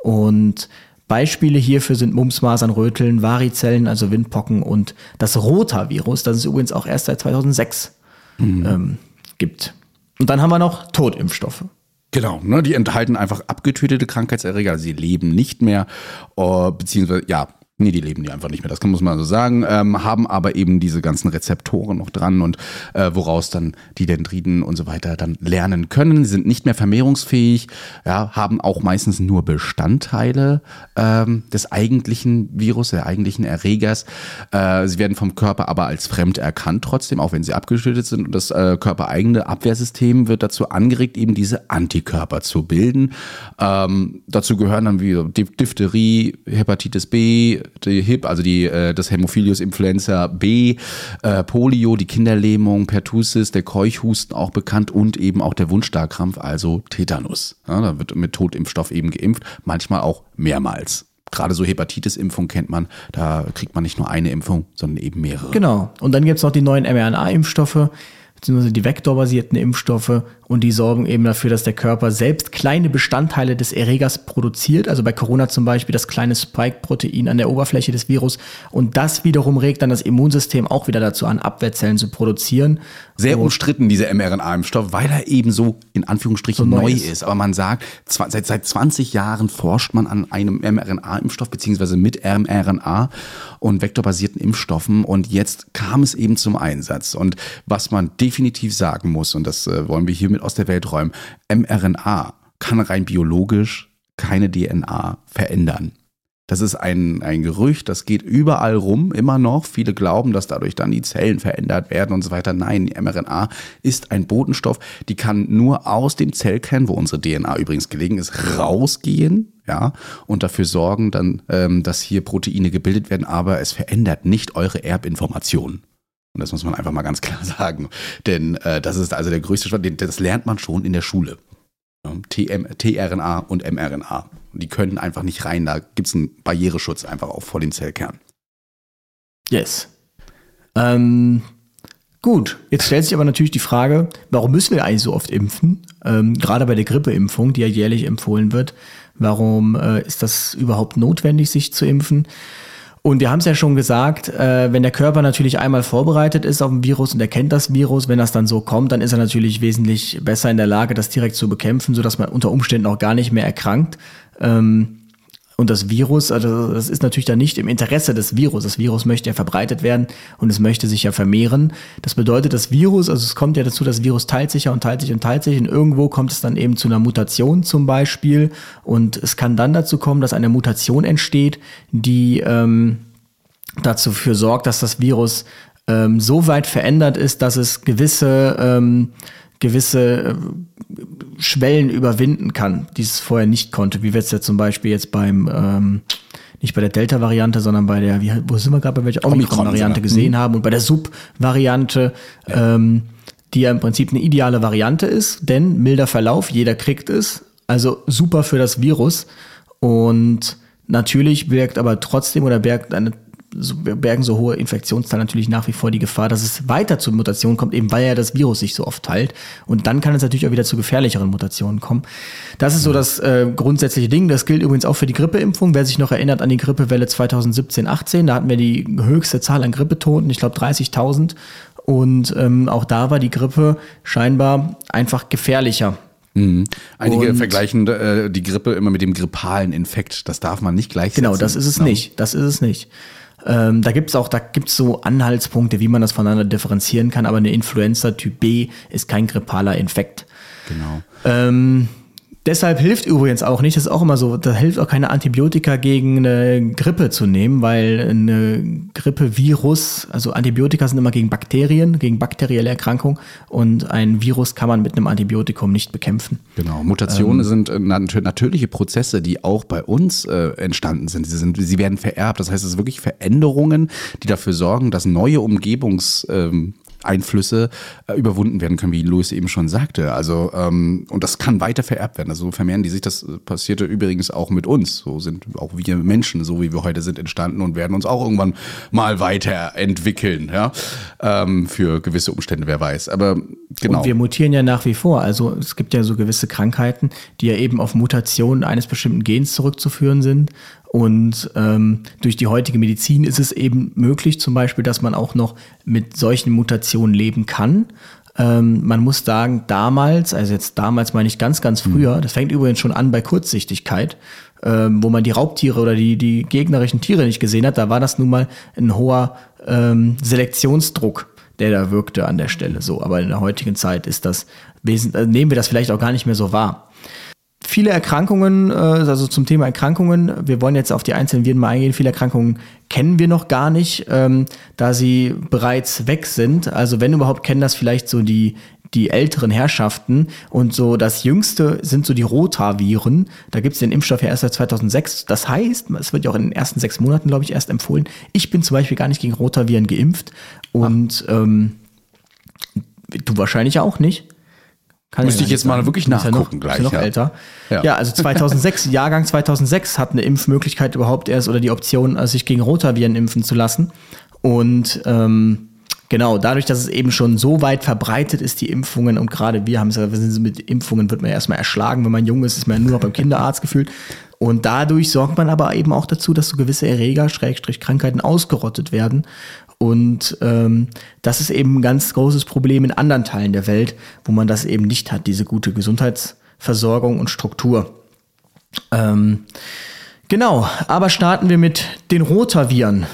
Und Beispiele hierfür sind Mumps, Masern, Röteln, Varizellen, also Windpocken und das Rotavirus. Das ist übrigens auch erst seit 2006 mhm. ähm, gibt. Und dann haben wir noch Totimpfstoffe. Genau, ne, die enthalten einfach abgetötete Krankheitserreger, sie leben nicht mehr, uh, beziehungsweise, ja, Nee, die leben die einfach nicht mehr, das muss man so sagen, ähm, haben aber eben diese ganzen Rezeptoren noch dran und äh, woraus dann die Dendriten und so weiter dann lernen können. Sie sind nicht mehr vermehrungsfähig, ja, haben auch meistens nur Bestandteile ähm, des eigentlichen Virus, der eigentlichen Erregers. Äh, sie werden vom Körper aber als fremd erkannt trotzdem, auch wenn sie abgeschüttet sind. Und das äh, körpereigene Abwehrsystem wird dazu angeregt, eben diese Antikörper zu bilden. Ähm, dazu gehören dann wie Diphtherie, Hepatitis B, die HIP, also die, äh, das Hämophilus influenza B, äh, Polio, die Kinderlähmung, Pertussis, der Keuchhusten auch bekannt und eben auch der Wundstarkrampf, also Tetanus. Ja, da wird mit Totimpfstoff eben geimpft, manchmal auch mehrmals gerade so Hepatitis-Impfung kennt man, da kriegt man nicht nur eine Impfung, sondern eben mehrere. Genau. Und dann gibt es noch die neuen mRNA-Impfstoffe, beziehungsweise die vektorbasierten Impfstoffe und die sorgen eben dafür, dass der Körper selbst kleine Bestandteile des Erregers produziert, also bei Corona zum Beispiel das kleine Spike-Protein an der Oberfläche des Virus und das wiederum regt dann das Immunsystem auch wieder dazu an, Abwehrzellen zu produzieren. Sehr umstritten, dieser mRNA-Impfstoff, weil er eben so in Anführungsstrichen so neu, ist. ist. Aber man sagt, seit, seit 20 Jahren forscht man an einem mRNA-Impfstoff beziehungsweise mit mRNA und vektorbasierten Impfstoffen und jetzt kam es eben zum Einsatz. Und was man definitiv sagen muss, und das äh, wollen wir hier mit aus der Welt räumen. mRNA kann rein biologisch keine DNA verändern. Das ist ein, ein Gerücht, das geht überall rum, immer noch. Viele glauben, dass dadurch dann die Zellen verändert werden und so weiter. Nein, die mRNA ist ein Botenstoff, die kann nur aus dem Zellkern, wo unsere DNA übrigens gelegen ist, rausgehen, ja, und dafür sorgen dann, ähm, dass hier Proteine gebildet werden, aber es verändert nicht eure Erbinformationen. Und das muss man einfach mal ganz klar (laughs) sagen. Denn äh, das ist also der größte Schwachsinn. Das lernt man schon in der Schule. TM, tRNA und mRNA. Die können einfach nicht rein. Da gibt es einen Barriereschutz einfach auch vor dem Zellkern. Yes. Ähm, gut, jetzt stellt sich aber natürlich die Frage, warum müssen wir eigentlich so oft impfen? Ähm, gerade bei der Grippeimpfung, die ja jährlich empfohlen wird. Warum äh, ist das überhaupt notwendig, sich zu impfen? Und wir haben es ja schon gesagt, äh, wenn der Körper natürlich einmal vorbereitet ist auf ein Virus und er kennt das Virus, wenn das dann so kommt, dann ist er natürlich wesentlich besser in der Lage, das direkt zu bekämpfen, sodass man unter Umständen auch gar nicht mehr erkrankt. Ähm, und das Virus, also das ist natürlich dann nicht im Interesse des Virus. Das Virus möchte ja verbreitet werden und es möchte sich ja vermehren. Das bedeutet, das Virus, also es kommt ja dazu, das Virus teilt sich ja und teilt sich und teilt sich und irgendwo kommt es dann eben zu einer Mutation zum Beispiel und es kann dann dazu kommen, dass eine Mutation entsteht, die ähm, dazu für sorgt, dass das Virus ähm, so weit verändert ist, dass es gewisse ähm, gewisse äh, Schwellen überwinden kann, die es vorher nicht konnte. Wie wir es ja zum Beispiel jetzt beim, ähm, nicht bei der Delta-Variante, sondern bei der, wie, wo sind wir gerade, bei welcher Omikron-Variante gesehen mhm. haben und bei der Sub-Variante, ja. ähm, die ja im Prinzip eine ideale Variante ist, denn milder Verlauf, jeder kriegt es, also super für das Virus und natürlich wirkt aber trotzdem oder wirkt eine so, bergen so hohe Infektionszahlen natürlich nach wie vor die Gefahr, dass es weiter zu Mutationen kommt, eben weil ja das Virus sich so oft teilt. Und dann kann es natürlich auch wieder zu gefährlicheren Mutationen kommen. Das ist so das äh, grundsätzliche Ding. Das gilt übrigens auch für die Grippeimpfung. Wer sich noch erinnert an die Grippewelle 2017, 18, da hatten wir die höchste Zahl an Grippetoten, ich glaube 30.000. Und ähm, auch da war die Grippe scheinbar einfach gefährlicher. Mhm. Einige Und- vergleichen äh, die Grippe immer mit dem grippalen Infekt. Das darf man nicht gleichsetzen. Genau, das ist es Ja. nicht. Das ist es nicht. Ähm, da gibt's auch, da gibt's so Anhaltspunkte, wie man das voneinander differenzieren kann, aber eine Influenza Typ B ist kein grippaler Infekt. Genau. Ähm, deshalb hilft übrigens auch nicht, das ist auch immer so, da hilft auch keine Antibiotika gegen eine Grippe zu nehmen, weil eine Grippevirus, also Antibiotika sind immer gegen Bakterien, gegen bakterielle Erkrankungen und ein Virus kann man mit einem Antibiotikum nicht bekämpfen. Genau. Ähm. Mutationen sind äh, nat natürliche Prozesse, die auch bei uns äh, entstanden sind. Sie, sind. sie werden vererbt. Das heißt, es sind wirklich Veränderungen, die dafür sorgen, dass neue Umgebungs ähm, Einflüsse äh, überwunden werden können, wie Louis eben schon sagte. Also ähm, und das kann weiter vererbt werden. Also so vermehren die sich. Das äh, passierte übrigens auch mit uns. So sind auch wir Menschen, so wie wir heute sind, entstanden und werden uns auch irgendwann mal weiterentwickeln. Ja, ähm, für gewisse Umstände, wer weiß. Aber genau. Und wir mutieren ja nach wie vor. Also es gibt ja so gewisse Krankheiten, die ja eben auf Mutationen eines bestimmten Gens zurückzuführen sind. Und ähm, durch die heutige Medizin ist es eben möglich, zum Beispiel, dass man auch noch mit solchen Mutationen leben kann. Ähm, man muss sagen, damals, also jetzt damals meine ich ganz, ganz früher, das fängt übrigens schon an bei Kurzsichtigkeit, ähm, wo man die Raubtiere oder die, die gegnerischen Tiere nicht gesehen hat, da war das nun mal ein hoher ähm, Selektionsdruck der da wirkte an der Stelle so. Aber in der heutigen Zeit ist das wesentlich, äh, nehmen wir das vielleicht auch gar nicht mehr so wahr. Viele Erkrankungen, äh, also zum Thema Erkrankungen, wir wollen jetzt auf die einzelnen Viren mal eingehen. Viele Erkrankungen kennen wir noch gar nicht, ähm, da sie bereits weg sind. Also wenn überhaupt, kennen das vielleicht so die, die älteren Herrschaften. Und so das jüngste sind so die Rotaviren. Da gibt es den Impfstoff ja erst seit 2006. Das heißt, es wird ja auch in den ersten sechs Monaten, glaube ich, erst empfohlen. Ich bin zum Beispiel gar nicht gegen Rotaviren geimpft. Und ähm, du wahrscheinlich auch nicht. Kann Müsste ich jetzt nicht mal sagen. wirklich bist ja noch, nachgucken gleich, noch ja. älter. Ja. Ja. also 2006, (laughs) Jahrgang 2006 hat eine Impfmöglichkeit überhaupt erst oder die Option, äh, sich gegen Rotaviren impfen zu lassen. Und ähm, genau, dadurch, dass es eben schon so weit verbreitet ist, die Impfungen, und gerade wir haben es ja, wir sind mit Impfungen, wird man erstmal erschlagen, wenn man jung ist, ist man ja nur noch beim Kinderarzt gefühlt. Und dadurch sorgt man aber eben auch dazu, dass so gewisse Erreger, Schrägstrich Krankheiten ausgerottet werden. Und ähm, das ist eben ein ganz großes Problem in anderen Teilen der Welt, wo man das eben nicht hat, diese gute Gesundheitsversorgung und Struktur. Ähm, genau, aber starten wir mit den Rotaviren.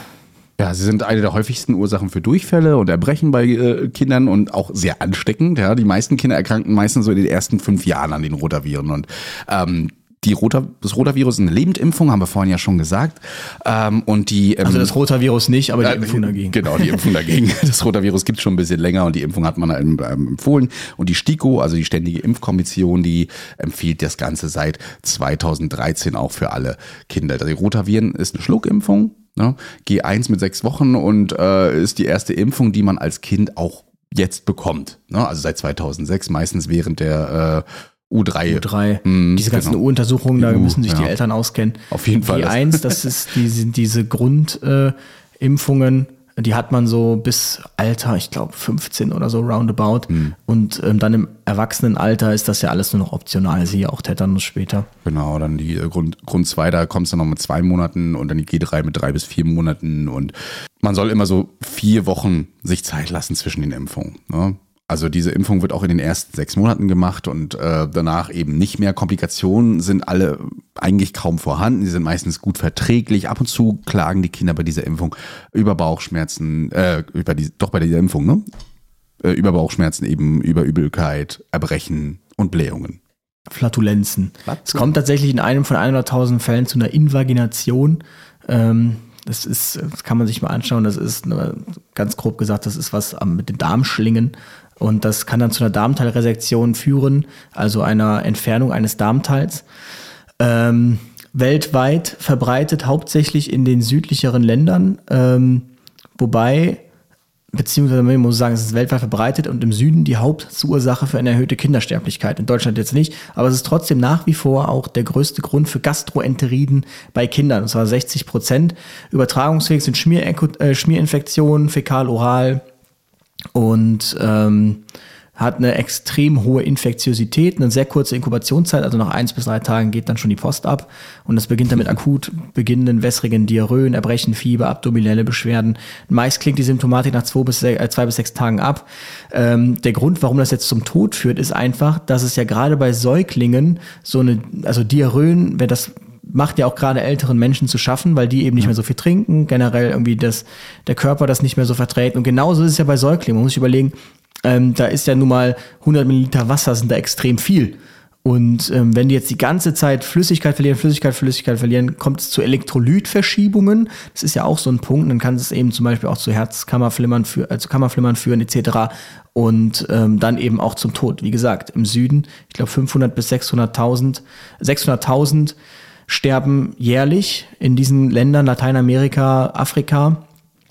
Ja, sie sind eine der häufigsten Ursachen für Durchfälle und Erbrechen bei äh, Kindern und auch sehr ansteckend. Ja, die meisten Kinder erkranken meistens so in den ersten fünf Jahren an den Rotaviren und ähm, die Rota, das Rotavirus ist eine Lebendimpfung, haben wir vorhin ja schon gesagt. Ähm, und die, ähm, Also das Rotavirus nicht, aber die äh, Impfung dagegen. Genau, die Impfung dagegen. (laughs) Das Rotavirus gibt es schon ein bisschen länger und die Impfung hat man ähm, ähm, empfohlen. Und die STIKO, also die Ständige Impfkommission, die empfiehlt das Ganze seit 2013 auch für alle Kinder. Die Rotaviren ist eine Schluckimpfung, ne? G1 mit sechs Wochen und äh, ist die erste Impfung, die man als Kind auch jetzt bekommt. Ne? Also seit 2006, meistens während der äh, U3. drei. Mm, diese ganzen genau. U-Untersuchungen, da Die müssen sich die ja. Eltern auskennen. Auf jeden Fall. Die eins, das ist die, sind diese Grundimpfungen, äh, die hat man so bis Alter, ich glaube 15 oder so roundabout. Hm. Und ähm, dann im Erwachsenenalter ist das ja alles nur noch optional, siehe auch Tetanus später. Genau, dann die äh, Grund, Grund 2, da kommst du noch mit zwei Monaten und dann die G3 mit drei bis vier Monaten und man soll immer so vier Wochen sich Zeit lassen zwischen den Impfungen. Ne? Also diese Impfung wird auch in den ersten sechs Monaten gemacht und äh, danach eben nicht mehr. Komplikationen sind alle eigentlich kaum vorhanden. Sie sind meistens gut verträglich. Ab und zu klagen die Kinder bei dieser Impfung über Bauchschmerzen, äh, über die, doch bei dieser Impfung, ne? Äh, über Bauchschmerzen eben, über Übelkeit, Erbrechen und Blähungen. Flatulenzen. Es kommt tatsächlich in einem von 100.000 Fällen zu einer Invagination. Ähm, das ist, das kann man sich mal anschauen. Das ist eine, ganz grob gesagt, das ist was mit den Darmschlingen. Und das kann dann zu einer Darmteilresektion führen, also einer Entfernung eines Darmteils. Ähm, weltweit verbreitet hauptsächlich in den südlicheren Ländern, ähm, wobei beziehungsweise man muss sagen, es ist weltweit verbreitet und im Süden die Hauptursache für eine erhöhte Kindersterblichkeit. In Deutschland jetzt nicht, aber es ist trotzdem nach wie vor auch der größte Grund für Gastroenteriden bei Kindern, und zwar 60 Prozent. Übertragungsfähig sind äh, Schmierinfektionen, Fäkal-Oral und ähm, hat eine extrem hohe Infektiosität, eine sehr kurze Inkubationszeit, also nach eins bis drei Tagen geht dann schon die Post ab und das beginnt dann mit akut beginnenden wässrigen Diarrhoen, Erbrechen, Fieber, abdominelle Beschwerden. Meist klingt die Symptomatik nach zwei bis, sech, äh, zwei bis sechs Tagen ab. Ähm, der Grund, warum das jetzt zum Tod führt, ist einfach, dass es ja gerade bei Säuglingen so eine, also Diarrhoen, wenn das macht ja auch gerade älteren Menschen zu schaffen, weil die eben nicht mehr so viel trinken, generell irgendwie das, der Körper das nicht mehr so verträgt. Und genauso ist es ja bei Säuglingen. Man muss sich überlegen, ähm, da ist ja nun mal 100 Milliliter Wasser sind da extrem viel. Und ähm, wenn die jetzt die ganze Zeit Flüssigkeit verlieren, Flüssigkeit, Flüssigkeit verlieren, kommt es zu Elektrolytverschiebungen. Das ist ja auch so ein Punkt. Dann kann es eben zum Beispiel auch zu Herzkammerflimmern, für, äh, zu Kammerflimmern führen etc. Und ähm, dann eben auch zum Tod. Wie gesagt, im Süden, ich glaube 500 bis 600.000, 600.000 sterben jährlich in diesen Ländern Lateinamerika, Afrika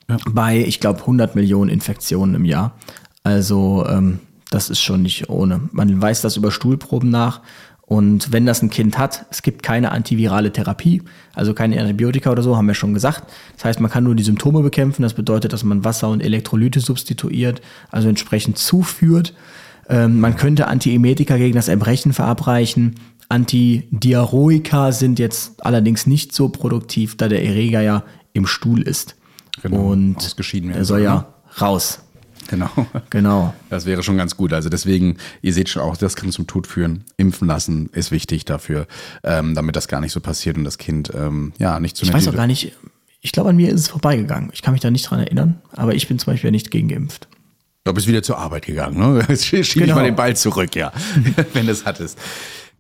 ja. bei, ich glaube, 100 Millionen Infektionen im Jahr. Also ähm, das ist schon nicht ohne. Man weiß das über Stuhlproben nach. Und wenn das ein Kind hat, es gibt keine antivirale Therapie, also keine Antibiotika oder so, haben wir schon gesagt. Das heißt, man kann nur die Symptome bekämpfen. Das bedeutet, dass man Wasser und Elektrolyte substituiert, also entsprechend zuführt. Ähm, man könnte Antiemetika gegen das Erbrechen verabreichen. Antidiarrhoika sind jetzt allerdings nicht so produktiv, da der Erreger ja im Stuhl ist. Genau, und er soll ja ne? raus. Genau. (laughs) Genau. Das wäre schon ganz gut. Also deswegen, ihr seht schon auch, das kann zum Tod führen. Impfen lassen ist wichtig dafür, ähm, damit das gar nicht so passiert und das Kind ähm, ja nicht zu Ich weiß auch gar nicht, ich glaube, an mir ist es vorbeigegangen. Ich kann mich da nicht dran erinnern, aber ich bin zum Beispiel nicht gegen geimpft. Du bist wieder zur Arbeit gegangen, ne? (laughs) Jetzt schiebe genau. ich mal den Ball zurück, ja, (laughs) wenn du es hattest.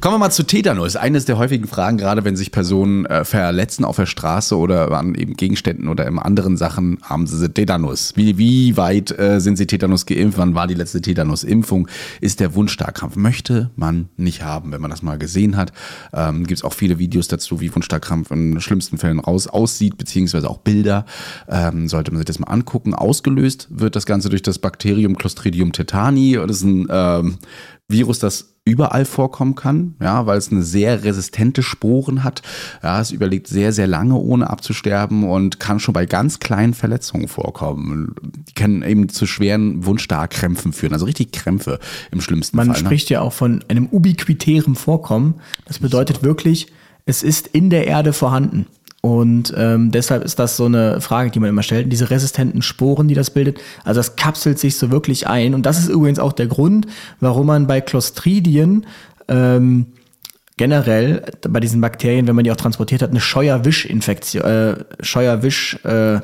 Kommen wir mal zu Tetanus. Eines der häufigen Fragen, gerade wenn sich Personen äh, verletzen auf der Straße oder an eben Gegenständen oder in anderen Sachen, haben sie Tetanus. Wie, wie weit äh, sind sie Tetanus geimpft? Wann war die letzte Tetanus-Impfung? Ist der Wunsch Starkkrampf? Möchte man nicht haben, wenn man das mal gesehen hat. Ähm, Gibt es auch viele Videos dazu, wie Wundstarkrampf in schlimmsten Fällen raus aussieht, beziehungsweise auch Bilder. Ähm, sollte man sich das mal angucken. Ausgelöst wird das Ganze durch das Bakterium Clostridium tetani. Das ist ein ähm, Virus, das überall vorkommen kann, ja, weil es eine sehr resistente Sporen hat. Ja, es überlebt sehr, sehr lange, ohne abzusterben und kann schon bei ganz kleinen Verletzungen vorkommen. Die können eben zu schweren Wundstarkrämpfen führen, also richtig Krämpfe im schlimmsten Man Fall. Man ne? spricht ne? ja auch von einem ubiquitären Vorkommen. Das bedeutet wirklich, es ist in der Erde vorhanden. Und ähm, deshalb ist das so eine Frage, die man immer stellt. Diese resistenten Sporen, die das bildet, also das kapselt sich so wirklich ein. Und das ist übrigens auch der Grund, warum man bei Clostridien ähm, generell bei diesen Bakterien, wenn man die auch transportiert hat, eine Scheuerwisch-Infektion, äh, Scheuerwisch, äh,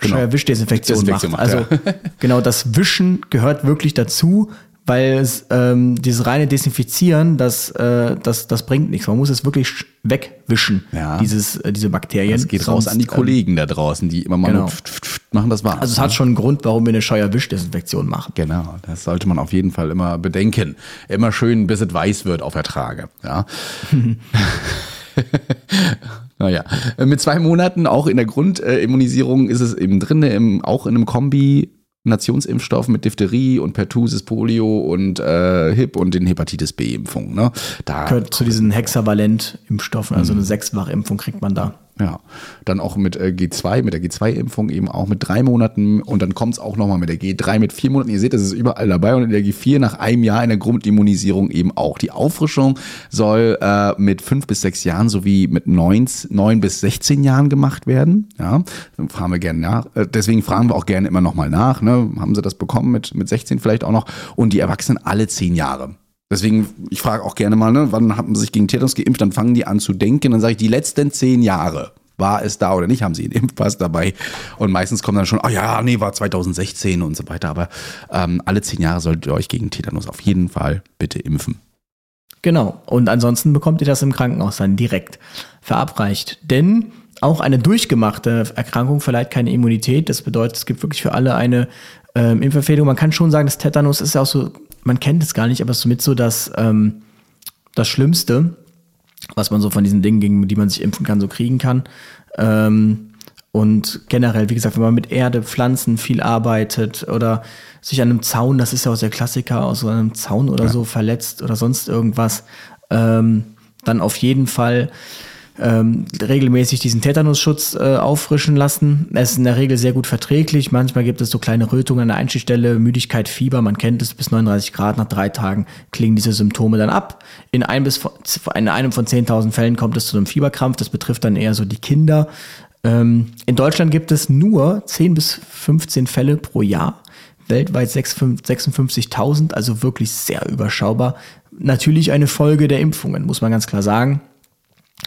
genau. Scheuerwischdesinfektion macht. macht. Also ja. (laughs) genau das Wischen gehört wirklich dazu, weil es, ähm, dieses reine Desinfizieren, das, äh, das, das bringt nichts. Man muss es wirklich wegwischen, ja. dieses, äh, diese Bakterien. Das geht Sonst, raus an die Kollegen ähm, da draußen, die immer mal genau. machen, das war. Also es hat schon einen Grund, warum wir eine Scheuerwischdesinfektion machen. Genau, das sollte man auf jeden Fall immer bedenken. Immer schön, bis es weiß wird auf Ertrage. Ja. (laughs) Naja, mit zwei Monaten auch in der Grundimmunisierung ist es eben drin, im, auch in einem Kombi Nationsimpfstoff mit Diphtherie und Pertussis, Polio und äh, HIP und den Hepatitis B-Impfungen. Ne? Da Gehört zu diesen Hexavalent-Impfstoffen, also eine mhm. Sechsfach-Impfung kriegt man da. Ja, dann auch mit äh, G2, mit der G2-Impfung eben auch mit drei Monaten und dann kommt es auch nochmal mit der G3 mit vier Monaten. Ihr seht, das ist überall dabei und in der G4 nach einem Jahr in der Grundimmunisierung eben auch. Die Auffrischung soll äh, mit fünf bis sechs Jahren sowie mit neun, neun bis 16 Jahren gemacht werden. Ja, dann fragen wir gerne nach. Äh, deswegen fragen wir auch gerne immer nochmal nach. Ne? Haben sie das bekommen mit, mit 16 vielleicht auch noch? Und die Erwachsenen alle zehn Jahre. Deswegen, ich frage auch gerne mal, ne, wann haben sie sich gegen Tetanus geimpft? Dann fangen die an zu denken. Dann sage ich, die letzten zehn Jahre war es da oder nicht, haben sie einen Impfpass dabei. Und meistens kommt dann schon, oh ja, nee, war 2016 und so weiter. Aber ähm, alle zehn Jahre solltet ihr euch gegen Tetanus auf jeden Fall bitte impfen. Genau. Und ansonsten bekommt ihr das im Krankenhaus dann direkt verabreicht. Denn auch eine durchgemachte Erkrankung verleiht keine Immunität. Das bedeutet, es gibt wirklich für alle eine ähm, Impfempfehlung. Man kann schon sagen, das Tetanus ist ja auch so man kennt es gar nicht, aber es ist somit so, dass ähm, das Schlimmste, was man so von diesen Dingen, gegen die man sich impfen kann, so kriegen kann. Ähm, Und generell, wie gesagt, wenn man mit Erde, Pflanzen viel arbeitet oder sich an einem Zaun, das ist ja auch der Klassiker, aus so einem Zaun oder ja. so verletzt oder sonst irgendwas, ähm, dann auf jeden Fall ähm, regelmäßig diesen Tetanusschutz äh, auffrischen lassen. Es ist in der Regel sehr gut verträglich. Manchmal gibt es so kleine Rötungen an der Einstichstelle, Müdigkeit, Fieber. Man kennt es bis 39 Grad. Nach drei Tagen klingen diese Symptome dann ab. In, ein bis, in einem von 10.000 Fällen kommt es zu einem Fieberkrampf. Das betrifft dann eher so die Kinder. Ähm, in Deutschland gibt es nur 10 bis 15 Fälle pro Jahr. Weltweit 56.000, also wirklich sehr überschaubar. Natürlich eine Folge der Impfungen, muss man ganz klar sagen.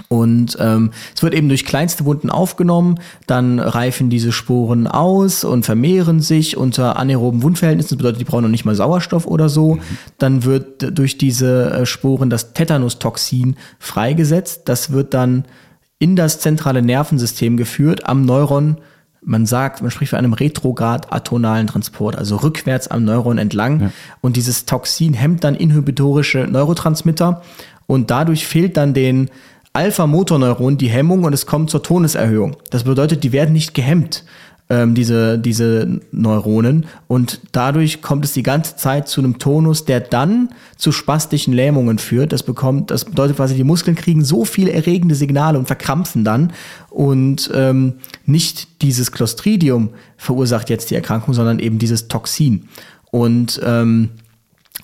Und ähm, es wird eben durch kleinste Wunden aufgenommen, dann reifen diese Sporen aus und vermehren sich unter anaeroben Wundverhältnissen, das bedeutet, die brauchen noch nicht mal Sauerstoff oder so. Mhm. Dann wird durch diese äh, Sporen das Tetanustoxin freigesetzt. Das wird dann in das zentrale Nervensystem geführt, am Neuron. Man sagt, man spricht von einem retrograd-atonalen Transport, also rückwärts am Neuron entlang. Ja. Und dieses Toxin hemmt dann inhibitorische Neurotransmitter und dadurch fehlt dann den Alpha-Motorneuronen die Hemmung und es kommt zur Toneserhöhung. Das bedeutet, die werden nicht gehemmt, ähm, diese, diese Neuronen. Und dadurch kommt es die ganze Zeit zu einem Tonus, der dann zu spastischen Lähmungen führt. Das bekommt, das bedeutet quasi, die Muskeln kriegen so viele erregende Signale und verkrampfen dann. Und ähm, nicht dieses Clostridium verursacht jetzt die Erkrankung, sondern eben dieses Toxin. Und ähm,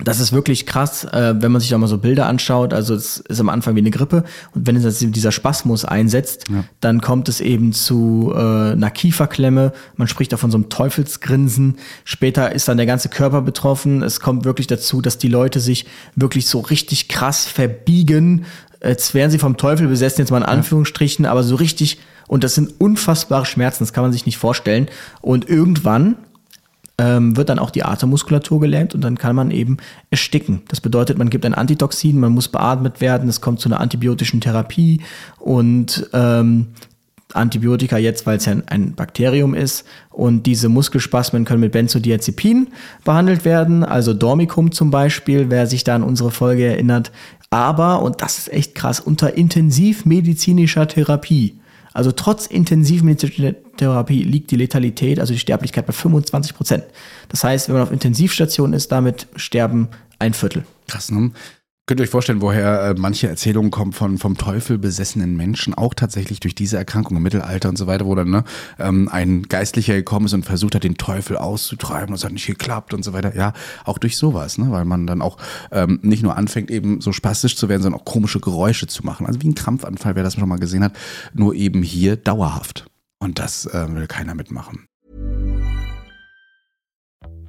das ist wirklich krass, äh, wenn man sich da mal so Bilder anschaut. Also es ist am Anfang wie eine Grippe und wenn es dieser Spasmus einsetzt, ja. dann kommt es eben zu äh, einer Kieferklemme. Man spricht da von so einem Teufelsgrinsen. Später ist dann der ganze Körper betroffen. Es kommt wirklich dazu, dass die Leute sich wirklich so richtig krass verbiegen. Jetzt wären sie vom Teufel besessen, jetzt mal in Anführungsstrichen, ja. aber so richtig. Und das sind unfassbare Schmerzen, das kann man sich nicht vorstellen. Und irgendwann ähm, wird dann auch die Atemmuskulatur gelähmt und dann kann man eben ersticken. Das bedeutet, man gibt ein Antitoxin, man muss beatmet werden, es kommt zu einer antibiotischen Therapie und ähm, Antibiotika jetzt, weil es ja ein, Bakterium ist. Und diese Muskelspasmen können mit Benzodiazepin behandelt werden, also Dormicum zum Beispiel, wer sich da an unsere Folge erinnert. Aber, und das ist echt krass, unter intensivmedizinischer Therapie also trotz intensivmedizinischer Therapie liegt die Letalität, also die Sterblichkeit bei 25 Prozent. Das heißt, wenn man auf Intensivstation ist, damit sterben ein Viertel. Krass, ne? Könnt ihr euch vorstellen, woher äh, manche Erzählungen kommen von vom Teufel besessenen Menschen, auch tatsächlich durch diese Erkrankung im Mittelalter und so weiter, wo dann ne, ähm, ein Geistlicher gekommen ist und versucht hat, den Teufel auszutreiben und es hat nicht geklappt und so weiter. Ja, auch durch sowas, ne, weil man dann auch ähm, nicht nur anfängt, eben so spastisch zu werden, sondern auch komische Geräusche zu machen. Also wie ein Krampfanfall, wer das schon mal gesehen hat, nur eben hier dauerhaft. Und das äh, will keiner mitmachen.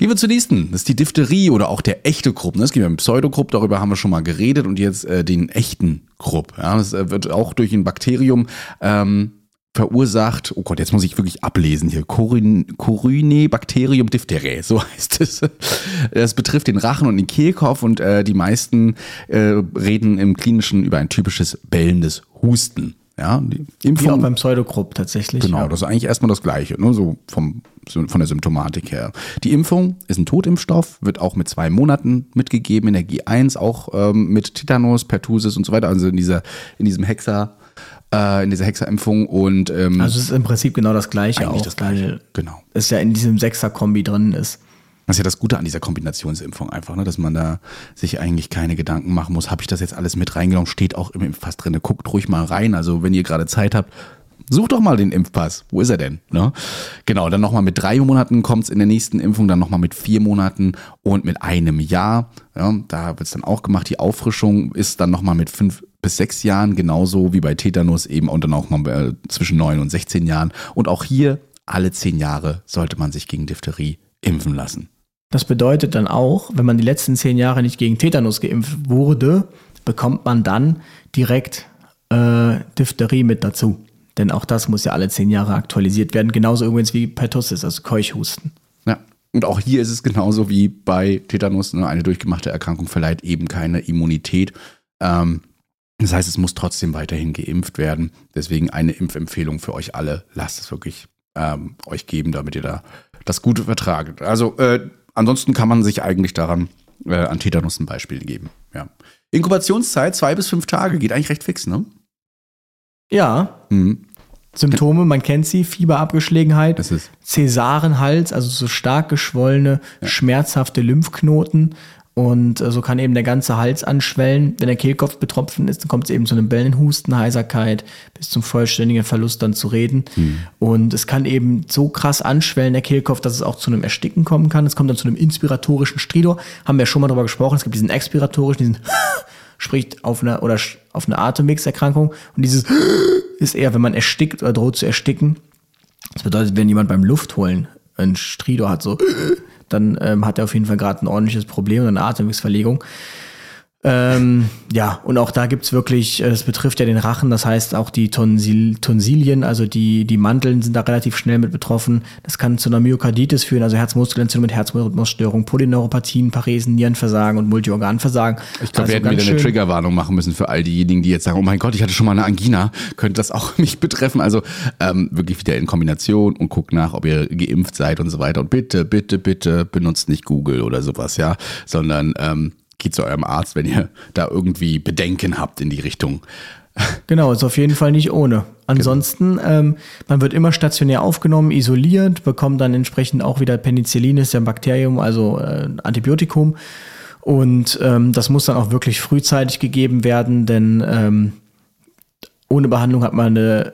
Gehen wir zur nächsten. Das ist die Diphtherie oder auch der echte Krupp. Es gibt ja einen Pseudokrupp, darüber haben wir schon mal geredet und jetzt äh, den echten Krupp. Ja, das äh, wird auch durch ein Bakterium ähm, verursacht, oh Gott, jetzt muss ich wirklich ablesen hier, Corynebacterium diphtheriae, so (laughs) heißt es. Das betrifft den Rachen und den Kehlkopf und äh, die meisten äh, reden im Klinischen über ein typisches bellendes Husten. Ja, die Impfung. Wie auch beim Pseudogrupp tatsächlich. Genau, ja. das ist eigentlich erstmal das Gleiche, ne, so vom, von der Symptomatik her. Die Impfung ist ein Totimpfstoff, wird auch mit zwei Monaten mitgegeben, Energie 1, auch ähm, mit Tetanus, Pertussis und so weiter, also in, dieser, in diesem Hexa, äh, in dieser Hexerimpfung und ähm, Also es ist im Prinzip genau das Gleiche auch, das Gleiche. genau. Es ja in diesem Sechser-Kombi drin ist. Das ist ja das Gute an dieser Kombinationsimpfung einfach, ne? dass man da sich eigentlich keine Gedanken machen muss. Habe ich das jetzt alles mit reingenommen? Steht auch im Impfpass drin. Guckt ruhig mal rein. Also wenn ihr gerade Zeit habt, sucht doch mal den Impfpass. Wo ist er denn? Ne? Genau, dann nochmal mit drei Monaten kommt es in der nächsten Impfung, dann nochmal mit vier Monaten und mit einem Jahr. Ja, da wird es dann auch gemacht. Die Auffrischung ist dann nochmal mit fünf bis sechs Jahren, genauso wie bei Tetanus eben und dann auch mal äh, zwischen neun und 16 Jahren. Und auch hier alle zehn Jahre sollte man sich gegen Diphtherie impfen lassen. Das bedeutet dann auch, wenn man die letzten zehn Jahre nicht gegen Tetanus geimpft wurde, bekommt man dann direkt äh, Diphtherie mit dazu. Denn auch das muss ja alle zehn Jahre aktualisiert werden. Genauso übrigens wie Pertussis, also Keuchhusten. Ja. Und auch hier ist es genauso wie bei Tetanus. Ne? Eine durchgemachte Erkrankung verleiht eben keine Immunität. Ähm, das heißt, es muss trotzdem weiterhin geimpft werden. Deswegen eine Impfempfehlung für euch alle. Lasst es wirklich ähm, euch geben, damit ihr da das Gute vertraget. Also äh, ansonsten kann man sich eigentlich daran äh, an Tetanus ein Beispiel geben. Ja. Inkubationszeit zwei bis fünf Tage geht eigentlich recht fix, ne? Ja, Mhm. Symptome, man kennt sie, Fieberabgeschlagenheit, Das ist Cäsarenhals, also so stark geschwollene, schmerzhafte Lymphknoten. Und äh, so kann eben der ganze Hals anschwellen. Wenn der Kehlkopf betroffen ist, dann kommt es eben zu einem bellenden Husten, Heiserkeit, bis zum vollständigen Verlust dann zu reden. Und es kann eben so krass anschwellen, der Kehlkopf, dass es auch zu einem Ersticken kommen kann. Es kommt dann zu einem inspiratorischen Stridor. Haben wir ja schon mal drüber gesprochen. Es gibt diesen expiratorischen, diesen (laughs) spricht auf eine oder auf eine Atemwegserkrankung. Und dieses (gasps) ist eher, wenn man erstickt oder droht zu ersticken. Das bedeutet, wenn jemand beim Luftholen ein Stridor hat, so, (gasps) dann ähm, hat er auf jeden Fall gerade ein ordentliches Problem oder eine Atemwegsverlegung. Ähm, (laughs) ja, und auch da gibt's wirklich, äh, es betrifft ja den Rachen, das heißt auch die Tonsil Tonsilien, also die, die Mandeln sind da relativ schnell mit betroffen. Das kann zu einer Myokarditis führen, also Herzmuskelentzündung mit Herzrhythmusstörung, Polyneuropathien, Paresen, Nierenversagen und Multiorganversagen. Ich glaube, also wir hätten wieder eine Triggerwarnung machen müssen für all diejenigen, die jetzt sagen, oh mein Gott, ich hatte schon mal eine Angina, könnte das auch (laughs) mich betreffen. Also ähm, wirklich wieder in Kombination und guckt nach, ob ihr geimpft seid und so weiter. Und bitte, bitte, bitte benutzt nicht Google oder sowas, ja, sondern ähm, geht zu eurem Arzt, wenn ihr da irgendwie Bedenken habt in die Richtung. Genau, ist auf jeden Fall nicht ohne. Ansonsten, ähm, man wird immer stationär aufgenommen, isoliert, bekommt dann entsprechend auch wieder Penicillin, ist ja ein Bakterium, also äh, Antibiotikum. Und ähm, das muss dann auch wirklich frühzeitig gegeben werden, denn ähm, ohne Behandlung hat man eine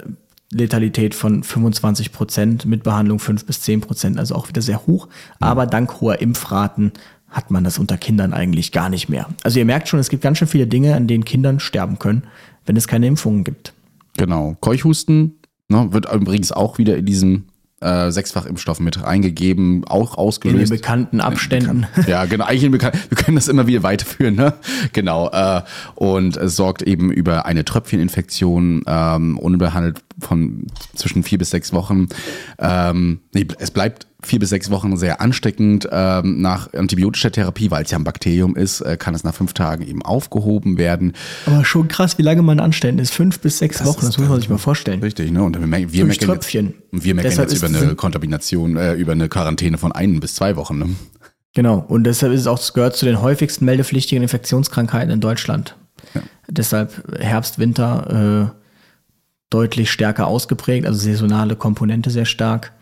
Letalität von 25 Prozent, mit Behandlung 5 bis 10 Prozent, also auch wieder sehr hoch. Aber dank hoher Impfraten hat man das unter Kindern eigentlich gar nicht mehr. Also ihr merkt schon, es gibt ganz schön viele Dinge, an denen Kindern sterben können, wenn es keine Impfungen gibt. Genau. Keuchhusten ne, wird übrigens auch wieder in diesem äh, Sechsfachimpfstoff mit reingegeben, auch In ausgelöst. den bekannten Abständen. Ja, genau. Eigentlich in bekannt. Wir können das immer wieder weiterführen, ne? Genau. Äh, und es sorgt eben über eine Tröpfcheninfektion, ähm, unbehandelt von zwischen vier bis sechs Wochen. Ähm, nee, es bleibt vier bis sechs Wochen sehr ansteckend. Ähm, nach antibiotischer Therapie, weil es ja ein Bakterium ist, äh, kann es nach fünf Tagen eben aufgehoben werden. Aber schon krass, wie lange man anstellen ist. Fünf bis sechs Das Wochen, das muss man sich mal vorstellen. Richtig, ne? Und wir, wir Durch meckern jetzt, Tröpfchen. und wir meckern Deshalb jetzt über eine Kontamination, äh, über eine Quarantäne von ein bis zwei Wochen. Ne? Genau. Und deshalb ist es auch, gehört zu den häufigsten meldepflichtigen Infektionskrankheiten in Deutschland. Deshalb Herbst, Winter äh, deutlich stärker ausgeprägt, also saisonale Komponente sehr stark.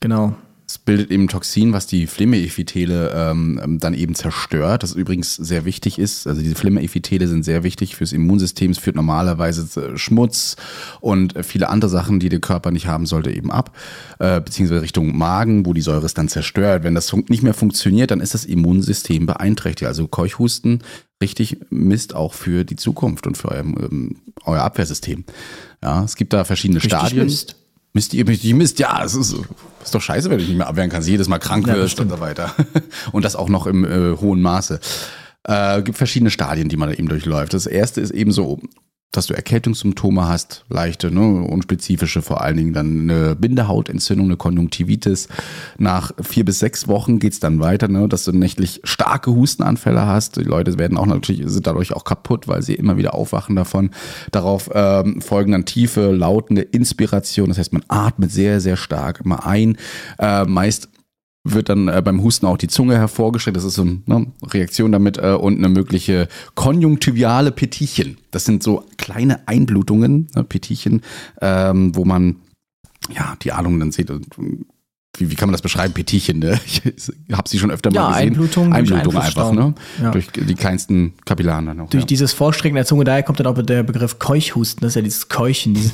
Genau. Es bildet eben Toxin, was die Flimmeepithele ähm, ähm, dann eben zerstört, das übrigens sehr wichtig ist. Also diese Flimmeepithele sind sehr wichtig fürs Immunsystem. Es führt normalerweise zu Schmutz und äh, viele andere Sachen, die der Körper nicht haben sollte, eben ab, äh, beziehungsweise Richtung Magen, wo die Säure es dann zerstört. Wenn das nicht mehr funktioniert, dann ist das Immunsystem beeinträchtigt. Also Keuchhusten richtig Mist auch für die Zukunft und für euer, ähm, euer Abwehrsystem. Ja, es gibt da verschiedene Richtig Stadien. Mist. Mist, ihr Mist, Mist, ja, es ist, ist doch scheiße, wenn du nicht mehr abwehren kannst, jedes Mal krank Ja, wirst und so weiter. (laughs) Und das auch noch im äh, hohen Maße. Äh, gibt verschiedene Stadien, die man da eben durchläuft. Das erste ist eben so, dass du Erkältungssymptome hast, leichte, ne, unspezifische, vor allen Dingen dann eine Bindehautentzündung, eine Konjunktivitis. Nach vier bis sechs Wochen geht's dann weiter, ne, dass du nächtlich starke Hustenanfälle hast. Die Leute werden auch natürlich, sind dadurch auch kaputt, weil sie immer wieder aufwachen davon. Darauf ähm, folgen dann tiefe, lautende Inspiration. Das heißt, man atmet sehr, sehr stark immer ein. Äh, meist wird dann äh, beim Husten auch die Zunge hervorgestreckt. Das ist so eine ne, Reaktion damit äh, und eine mögliche konjunktiviale Petitchen. Das sind so kleine Einblutungen, ne, Petitchen, ähm, wo man ja die Ahnung dann sieht. Und, wie, wie kann man das beschreiben? Petitchen, ne? Ich habe sie schon öfter Ja, mal gesehen. Einblutung Einblutung einfach, ne? Ja. Durch die kleinsten Kapillaren dann auch. Durch ja. dieses Vorstrecken der Zunge, daher kommt dann auch der Begriff Keuchhusten, das ist ja dieses Keuchen, dieses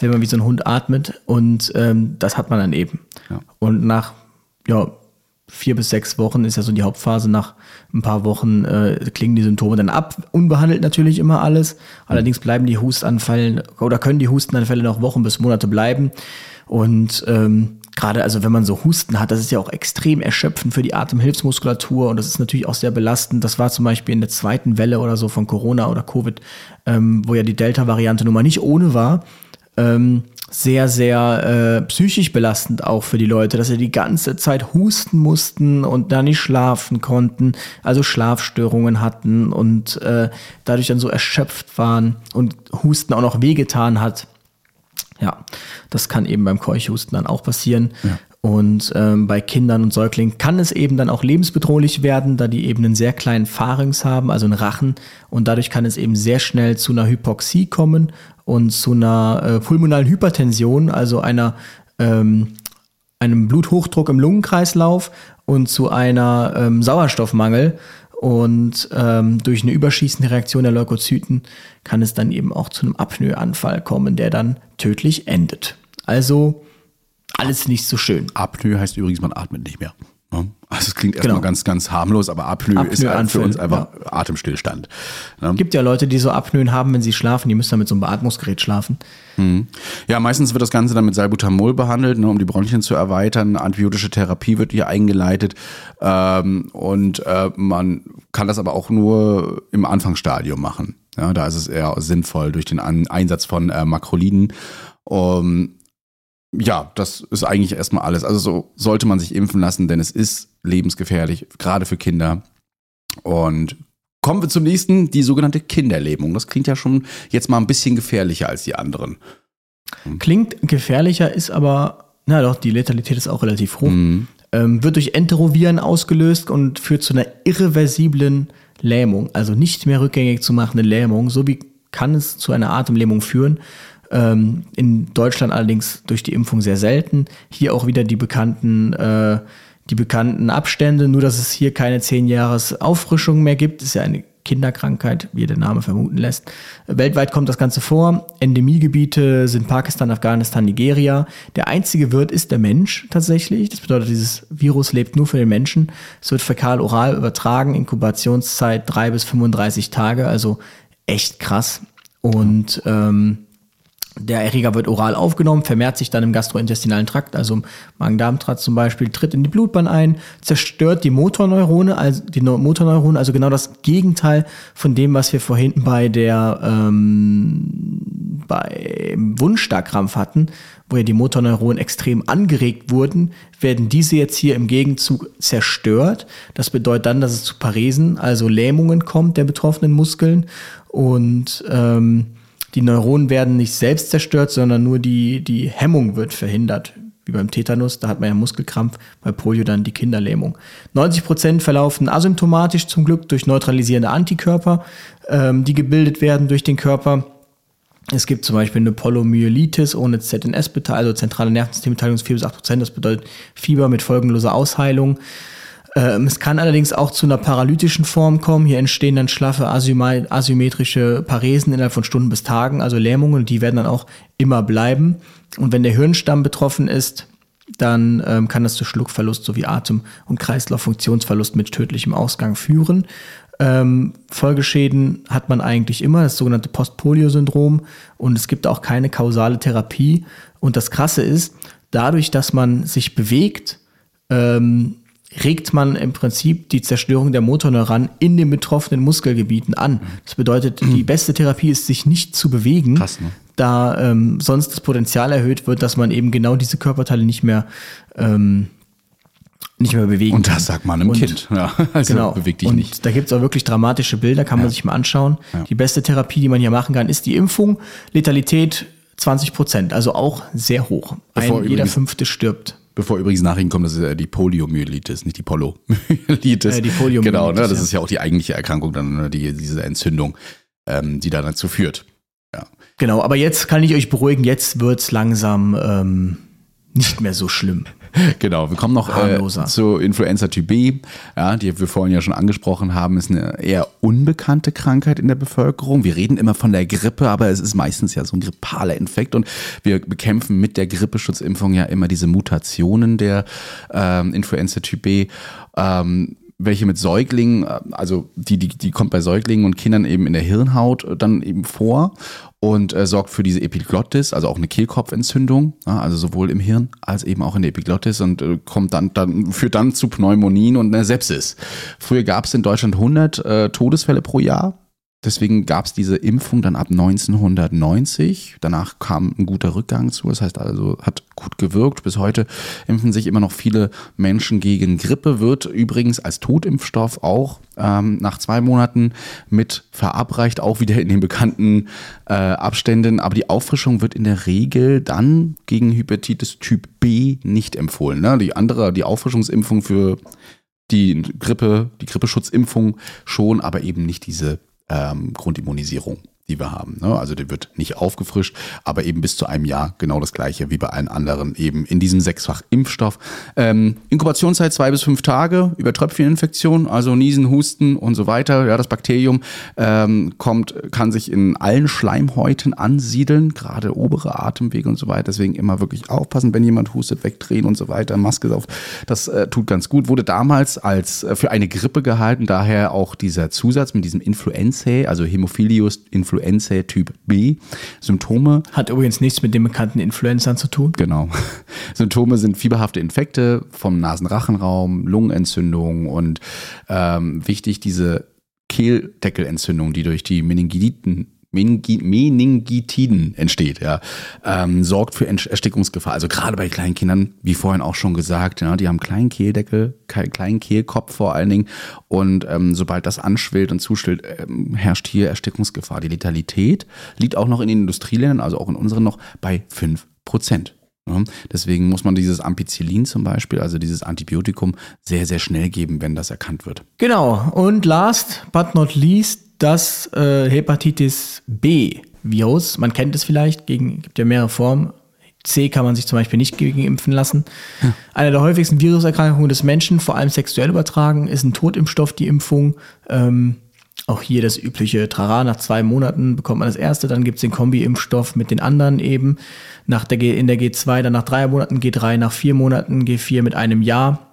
wenn man wie so ein Hund atmet und ähm, das hat man dann eben. Ja. Und nach ja, vier bis sechs Wochen ist ja so die Hauptphase, nach ein paar Wochen äh, klingen die Symptome dann ab, unbehandelt natürlich immer alles, allerdings bleiben die Hustanfälle oder können die Hustenanfälle noch Wochen bis Monate bleiben und ähm, gerade also wenn man so Husten hat, das ist ja auch extrem erschöpfend für die Atemhilfsmuskulatur und das ist natürlich auch sehr belastend. Das war zum Beispiel in der zweiten Welle oder so von Corona oder Covid, ähm, wo ja die Delta-Variante nun mal nicht ohne war. Ähm, sehr, sehr äh, psychisch belastend auch für die Leute, dass sie die ganze Zeit husten mussten und da nicht schlafen konnten, also Schlafstörungen hatten und äh, dadurch dann so erschöpft waren und Husten auch noch wehgetan hat. Ja, das kann eben beim Keuchhusten dann auch passieren. Ja. Und ähm, bei Kindern und Säuglingen kann es eben dann auch lebensbedrohlich werden, da die eben einen sehr kleinen Pharynx haben, also einen Rachen. Und dadurch kann es eben sehr schnell zu einer Hypoxie kommen und zu einer äh, pulmonalen Hypertension, also einer, ähm, einem Bluthochdruck im Lungenkreislauf und zu einer ähm, Sauerstoffmangel. Und ähm, durch eine überschießende Reaktion der Leukozyten kann es dann eben auch zu einem Apnoeanfall kommen, der dann tödlich endet. Also alles nicht so schön. Apnoe heißt übrigens, man atmet nicht mehr. Also es klingt erstmal genau. ganz, ganz harmlos, aber Apnoe, Apnoe ist halt für uns einfach ja. Atemstillstand. Ne? Gibt ja Leute, die so Apnoen haben, wenn sie schlafen, die müssen dann mit so einem Beatmungsgerät schlafen. Mhm. Ja, meistens wird das Ganze dann mit Salbutamol behandelt, ne, um die Bronchien zu erweitern. Antibiotische Therapie wird hier eingeleitet ähm, und äh, man kann das aber auch nur im Anfangsstadium machen. Ja, da ist es eher sinnvoll durch den An Einsatz von äh, Makroliden. Um, ja, das ist eigentlich erstmal alles. Also so sollte man sich impfen lassen, denn es ist lebensgefährlich, gerade für Kinder. Und kommen wir zum nächsten, die sogenannte Kinderlähmung. Das klingt ja schon jetzt mal ein bisschen gefährlicher als die anderen. Klingt gefährlicher, ist aber, na doch, die Letalität ist auch relativ hoch. Mhm. Ähm, wird durch Enteroviren ausgelöst und führt zu einer irreversiblen Lähmung, also nicht mehr rückgängig zu machende Lähmung. So wie kann es zu einer Atemlähmung führen. Ähm, in Deutschland allerdings durch die Impfung sehr selten. Hier auch wieder die bekannten, äh, die bekannten Abstände, nur dass es hier keine 10 Jahres Auffrischung mehr gibt. Ist ja eine Kinderkrankheit, wie der Name vermuten lässt. Weltweit kommt das Ganze vor. Endemiegebiete sind Pakistan, Afghanistan, Nigeria. Der einzige Wirt ist der Mensch tatsächlich. Das bedeutet, dieses Virus lebt nur für den Menschen. Es wird fäkal-oral übertragen, Inkubationszeit drei bis 35 Tage, also echt krass. Und ähm, der Erreger wird oral aufgenommen, vermehrt sich dann im gastrointestinalen Trakt, also im Magen-Darm-Trakt zum Beispiel, tritt in die Blutbahn ein, zerstört die Motorneurone, also die Motorneurone, also genau das Gegenteil von dem, was wir vorhin bei der ähm, beim Wundstarkrampf hatten, wo ja die Motorneuronen extrem angeregt wurden, werden diese jetzt hier im Gegenzug zerstört. Das bedeutet dann, dass es zu Paresen, also Lähmungen kommt der betroffenen Muskeln und ähm, die Neuronen werden nicht selbst zerstört, sondern nur die, die Hemmung wird verhindert. Wie beim Tetanus, da hat man ja Muskelkrampf, bei Polio dann die Kinderlähmung. 90 Prozent verlaufen asymptomatisch zum Glück durch neutralisierende Antikörper, ähm, die gebildet werden durch den Körper. Es gibt zum Beispiel eine Polomyelitis ohne ZNS, also zentrale Nervensystembeteiligung 4 bis 8 Prozent. Das bedeutet Fieber mit folgenloser Ausheilung. Ähm, es kann allerdings auch zu einer paralytischen Form kommen. Hier entstehen dann schlaffe asymmetrische Paresen innerhalb von Stunden bis Tagen, also Lähmungen, die werden dann auch immer bleiben. Und wenn der Hirnstamm betroffen ist, dann ähm, kann das zu Schluckverlust sowie Atem- und Kreislauffunktionsverlust mit tödlichem Ausgang führen. Ähm, Folgeschäden hat man eigentlich immer, das sogenannte Postpolio-Syndrom. Und es gibt auch keine kausale Therapie. Und das Krasse ist, dadurch, dass man sich bewegt, ähm, regt man im Prinzip die Zerstörung der Motorneuronen in den betroffenen Muskelgebieten an. Das bedeutet, die (clears throat) beste Therapie ist, sich nicht zu bewegen, Krass, ne? da ähm, sonst das Potenzial erhöht wird, dass man eben genau diese Körperteile nicht mehr ähm, nicht mehr bewegen Und das sagt man einem und, Kind. (laughs) Ja, also genau. bewegt dich und nicht. Da gibt es auch wirklich dramatische Bilder, kann man sich mal anschauen. Ja. Die beste Therapie, die man hier machen kann, ist die Impfung. Letalität 20 Prozent, also auch sehr hoch. Ein, jeder Fünfte stirbt. Bevor übrigens Nachrichten kommen, das ist ja die Poliomyelitis, nicht die Polomyelitis. Äh, die Poliomyelitis. Genau, ne, das ja. ist ja auch die eigentliche Erkrankung, dann ne, die, diese Entzündung, ähm, die da dazu führt. Ja. Genau, aber jetzt kann ich euch beruhigen, jetzt wird's langsam ähm, nicht mehr so schlimm. (laughs) genau, wir kommen noch äh, zu Influenza Typ B, ja, die wir vorhin ja schon angesprochen haben, ist eine eher unbekannte Krankheit in der Bevölkerung. Wir reden immer von der Grippe, aber es ist meistens ja so ein grippaler Infekt und wir bekämpfen mit der Grippeschutzimpfung ja immer diese Mutationen der ähm, Influenza Typ B. Ähm, welche mit Säuglingen, äh, also die, die, die kommt bei Säuglingen und Kindern eben in der Hirnhaut äh, dann eben vor und äh, sorgt für diese Epiglottis, also auch eine Kehlkopfentzündung, ja, also sowohl im Hirn als eben auch in der Epiglottis und äh, kommt dann, dann führt dann zu Pneumonien und einer Sepsis. Früher gab es in Deutschland 100 äh, Todesfälle pro Jahr Deswegen gab es diese Impfung dann ab 1990. Danach kam ein guter Rückgang zu. Das heißt also, hat gut gewirkt. Bis heute impfen sich immer noch viele Menschen gegen Grippe. Wird übrigens als Totimpfstoff auch ähm, nach zwei Monaten mit verabreicht, auch wieder in den bekannten äh, Abständen. Aber die Auffrischung wird in der Regel dann gegen Hepatitis Typ B nicht empfohlen. Ne? Die andere, die Auffrischungsimpfung für die Grippe, die Grippeschutzimpfung schon, aber eben nicht diese ähm, Grundimmunisierung die wir haben. Ne? Also der wird nicht aufgefrischt, aber eben bis zu einem Jahr genau das gleiche wie bei allen anderen eben in diesem sechsfach Impfstoff. Ähm, Inkubationszeit zwei bis fünf Tage über Tröpfcheninfektion, also Niesen, Husten und so weiter. Ja, das Bakterium ähm, kommt, kann sich in allen Schleimhäuten ansiedeln, gerade obere Atemwege und so weiter. Deswegen immer wirklich aufpassen, wenn jemand hustet, wegdrehen und so weiter. Maske auf, das äh, tut ganz gut. Wurde damals als äh, für eine Grippe gehalten, daher auch dieser Zusatz mit diesem Influenzae, also Hämophilius influenzae Influenza Typ B. Symptome. Hat übrigens nichts mit den bekannten Influenzern zu tun. Genau. (laughs) Symptome sind fieberhafte Infekte vom Nasenrachenraum, Lungenentzündung und ähm, wichtig diese Kehldeckelentzündung, die durch die Meningiten Meningitiden entsteht, ja, ähm, sorgt für Erstickungsgefahr. Also gerade bei kleinen Kindern, wie vorhin auch schon gesagt, ja, die haben kleinen Kehldeckel, kleinen Kehlkopf vor allen Dingen. Und ähm, sobald das anschwillt und zuschwillt, ähm, herrscht hier Erstickungsgefahr. Die Letalität liegt auch noch in den Industrieländern, also auch in unseren noch bei fünf Prozent. Ja, deswegen muss man dieses Ampicillin zum Beispiel, also dieses Antibiotikum, sehr, sehr schnell geben, wenn das erkannt wird. Genau. Und last but not least das äh, Hepatitis B-Virus. Man kennt es vielleicht, gegen, gibt ja mehrere Formen. C kann man sich zum Beispiel nicht gegen impfen lassen. Ja. Eine der häufigsten Viruserkrankungen des Menschen, vor allem sexuell übertragen, ist ein Totimpfstoff, die Impfung. Ähm, auch hier das übliche Trara, nach zwei Monaten bekommt man das erste, dann gibt es den Kombi-Impfstoff mit den anderen eben. Nach der G, in der G2, dann nach drei Monaten, G3 nach vier Monaten, G4 mit einem Jahr.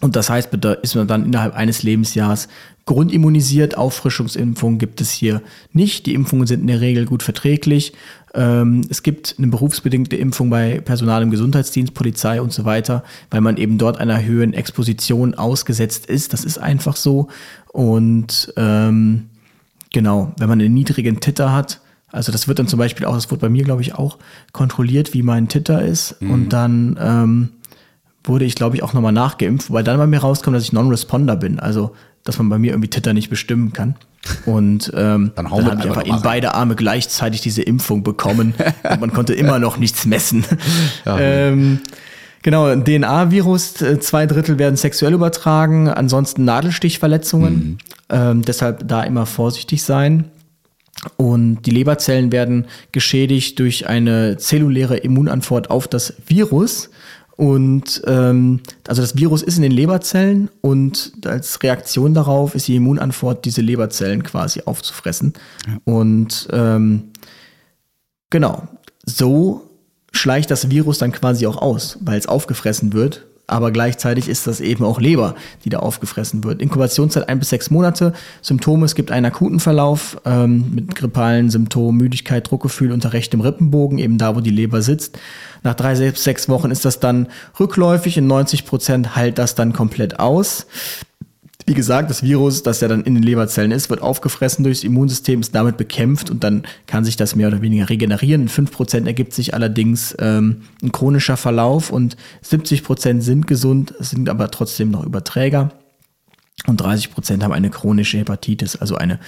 Und das heißt, ist man dann innerhalb eines Lebensjahres grundimmunisiert. Auffrischungsimpfungen gibt es hier nicht. Die Impfungen sind in der Regel gut verträglich. Ähm, es gibt eine berufsbedingte Impfung bei Personal im Gesundheitsdienst, Polizei und so weiter, weil man eben dort einer höheren Exposition ausgesetzt ist. Das ist einfach so. Und ähm, genau, wenn man einen niedrigen Titter hat, also das wird dann zum Beispiel auch, das wird bei mir, glaube ich, auch kontrolliert, wie mein Titter ist. Mhm. Und dann ähm, wurde ich, glaube ich, auch nochmal nachgeimpft, weil dann bei mir rauskommt, dass ich Non-Responder bin. Also, dass man bei mir irgendwie Titter nicht bestimmen kann. Und ähm, (laughs) dann, dann habe ich einfach in beide Arme gleichzeitig diese Impfung bekommen (laughs) und man konnte immer noch nichts messen. Ja. ähm, genau, DNA-Virus, äh, zwei Drittel werden sexuell übertragen, ansonsten Nadelstichverletzungen. Mhm. Ähm, deshalb da immer vorsichtig sein. Und die Leberzellen werden geschädigt durch eine zelluläre Immunantwort auf das Virus. Und ähm, also das Virus ist in den Leberzellen und als Reaktion darauf ist die Immunantwort, diese Leberzellen quasi aufzufressen. Ja. Und ähm, genau, so schleicht das Virus dann quasi auch aus, weil es aufgefressen wird aber gleichzeitig ist das eben auch Leber, die da aufgefressen wird. Inkubationszeit ein bis sechs Monate. Symptome, es gibt einen akuten Verlauf ähm, mit grippalen Symptomen, Müdigkeit, Druckgefühl unter rechtem Rippenbogen, eben da, wo die Leber sitzt. Nach drei, sechs, sechs Wochen ist das dann rückläufig. In 90 Prozent heilt das dann komplett aus. Wie gesagt, das Virus, das ja dann in den Leberzellen ist, wird aufgefressen durchs Immunsystem, ist damit bekämpft und dann kann sich das mehr oder weniger regenerieren. In 5% ergibt sich allerdings ähm, ein chronischer Verlauf und 70% sind gesund, sind aber trotzdem noch Überträger. Und 30% haben eine chronische Hepatitis, also eine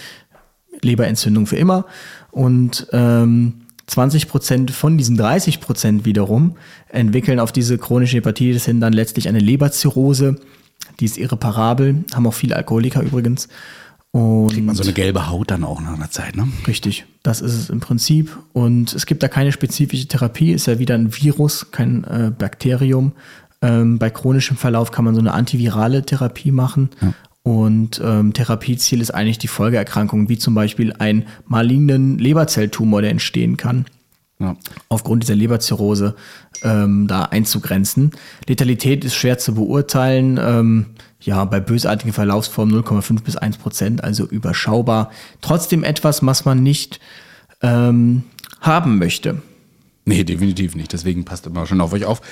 Leberentzündung für immer. Und ähm, 20% von diesen 30% wiederum entwickeln auf diese chronische Hepatitis hin dann letztlich eine Leberzirrhose die ist irreparabel, haben auch viele Alkoholiker übrigens. Und Kriegt man so eine gelbe Haut dann auch nach einer Zeit, ne? Richtig, das ist es im Prinzip. Und es gibt da keine spezifische Therapie, ist ja wieder ein Virus, kein äh, Bakterium. Ähm, bei chronischem Verlauf kann man so eine antivirale Therapie machen. Ja. Und ähm, Therapieziel ist eigentlich die Folgeerkrankung, wie zum Beispiel einen malignen Leberzelltumor, der entstehen kann ja. aufgrund dieser Leberzirrhose ähm, da einzugrenzen. Letalität ist schwer zu beurteilen. Ähm, ja, bei bösartigen Verlaufsformen 0,5 bis 1 Prozent, also überschaubar. Trotzdem etwas, was man nicht ähm, haben möchte. Nee, definitiv nicht. Deswegen passt immer schon auf euch auf.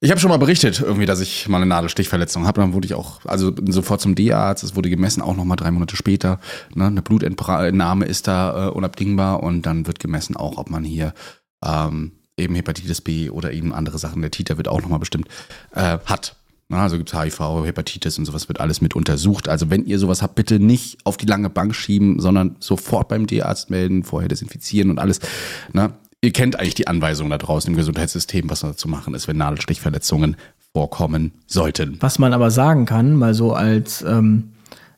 Ich habe schon mal berichtet, irgendwie, dass ich mal eine Nadelstichverletzung habe. Dann wurde ich auch, also sofort zum D-Arzt. Es wurde gemessen, auch nochmal drei Monate später. Ne? Eine Blutentnahme ist da äh, unabdingbar und dann wird gemessen auch, ob man hier ähm, eben Hepatitis B oder eben andere Sachen, der Titer wird auch nochmal bestimmt, äh, hat. Na, also gibt's HIV, Hepatitis und sowas wird alles mit untersucht. Also wenn ihr sowas habt, bitte nicht auf die lange Bank schieben, sondern sofort beim D-Arzt melden, vorher desinfizieren und alles. Na, ihr kennt eigentlich die Anweisungen da draußen im Gesundheitssystem, was da zu machen ist, wenn Nadelstichverletzungen vorkommen sollten. Was man aber sagen kann, mal so als, ähm,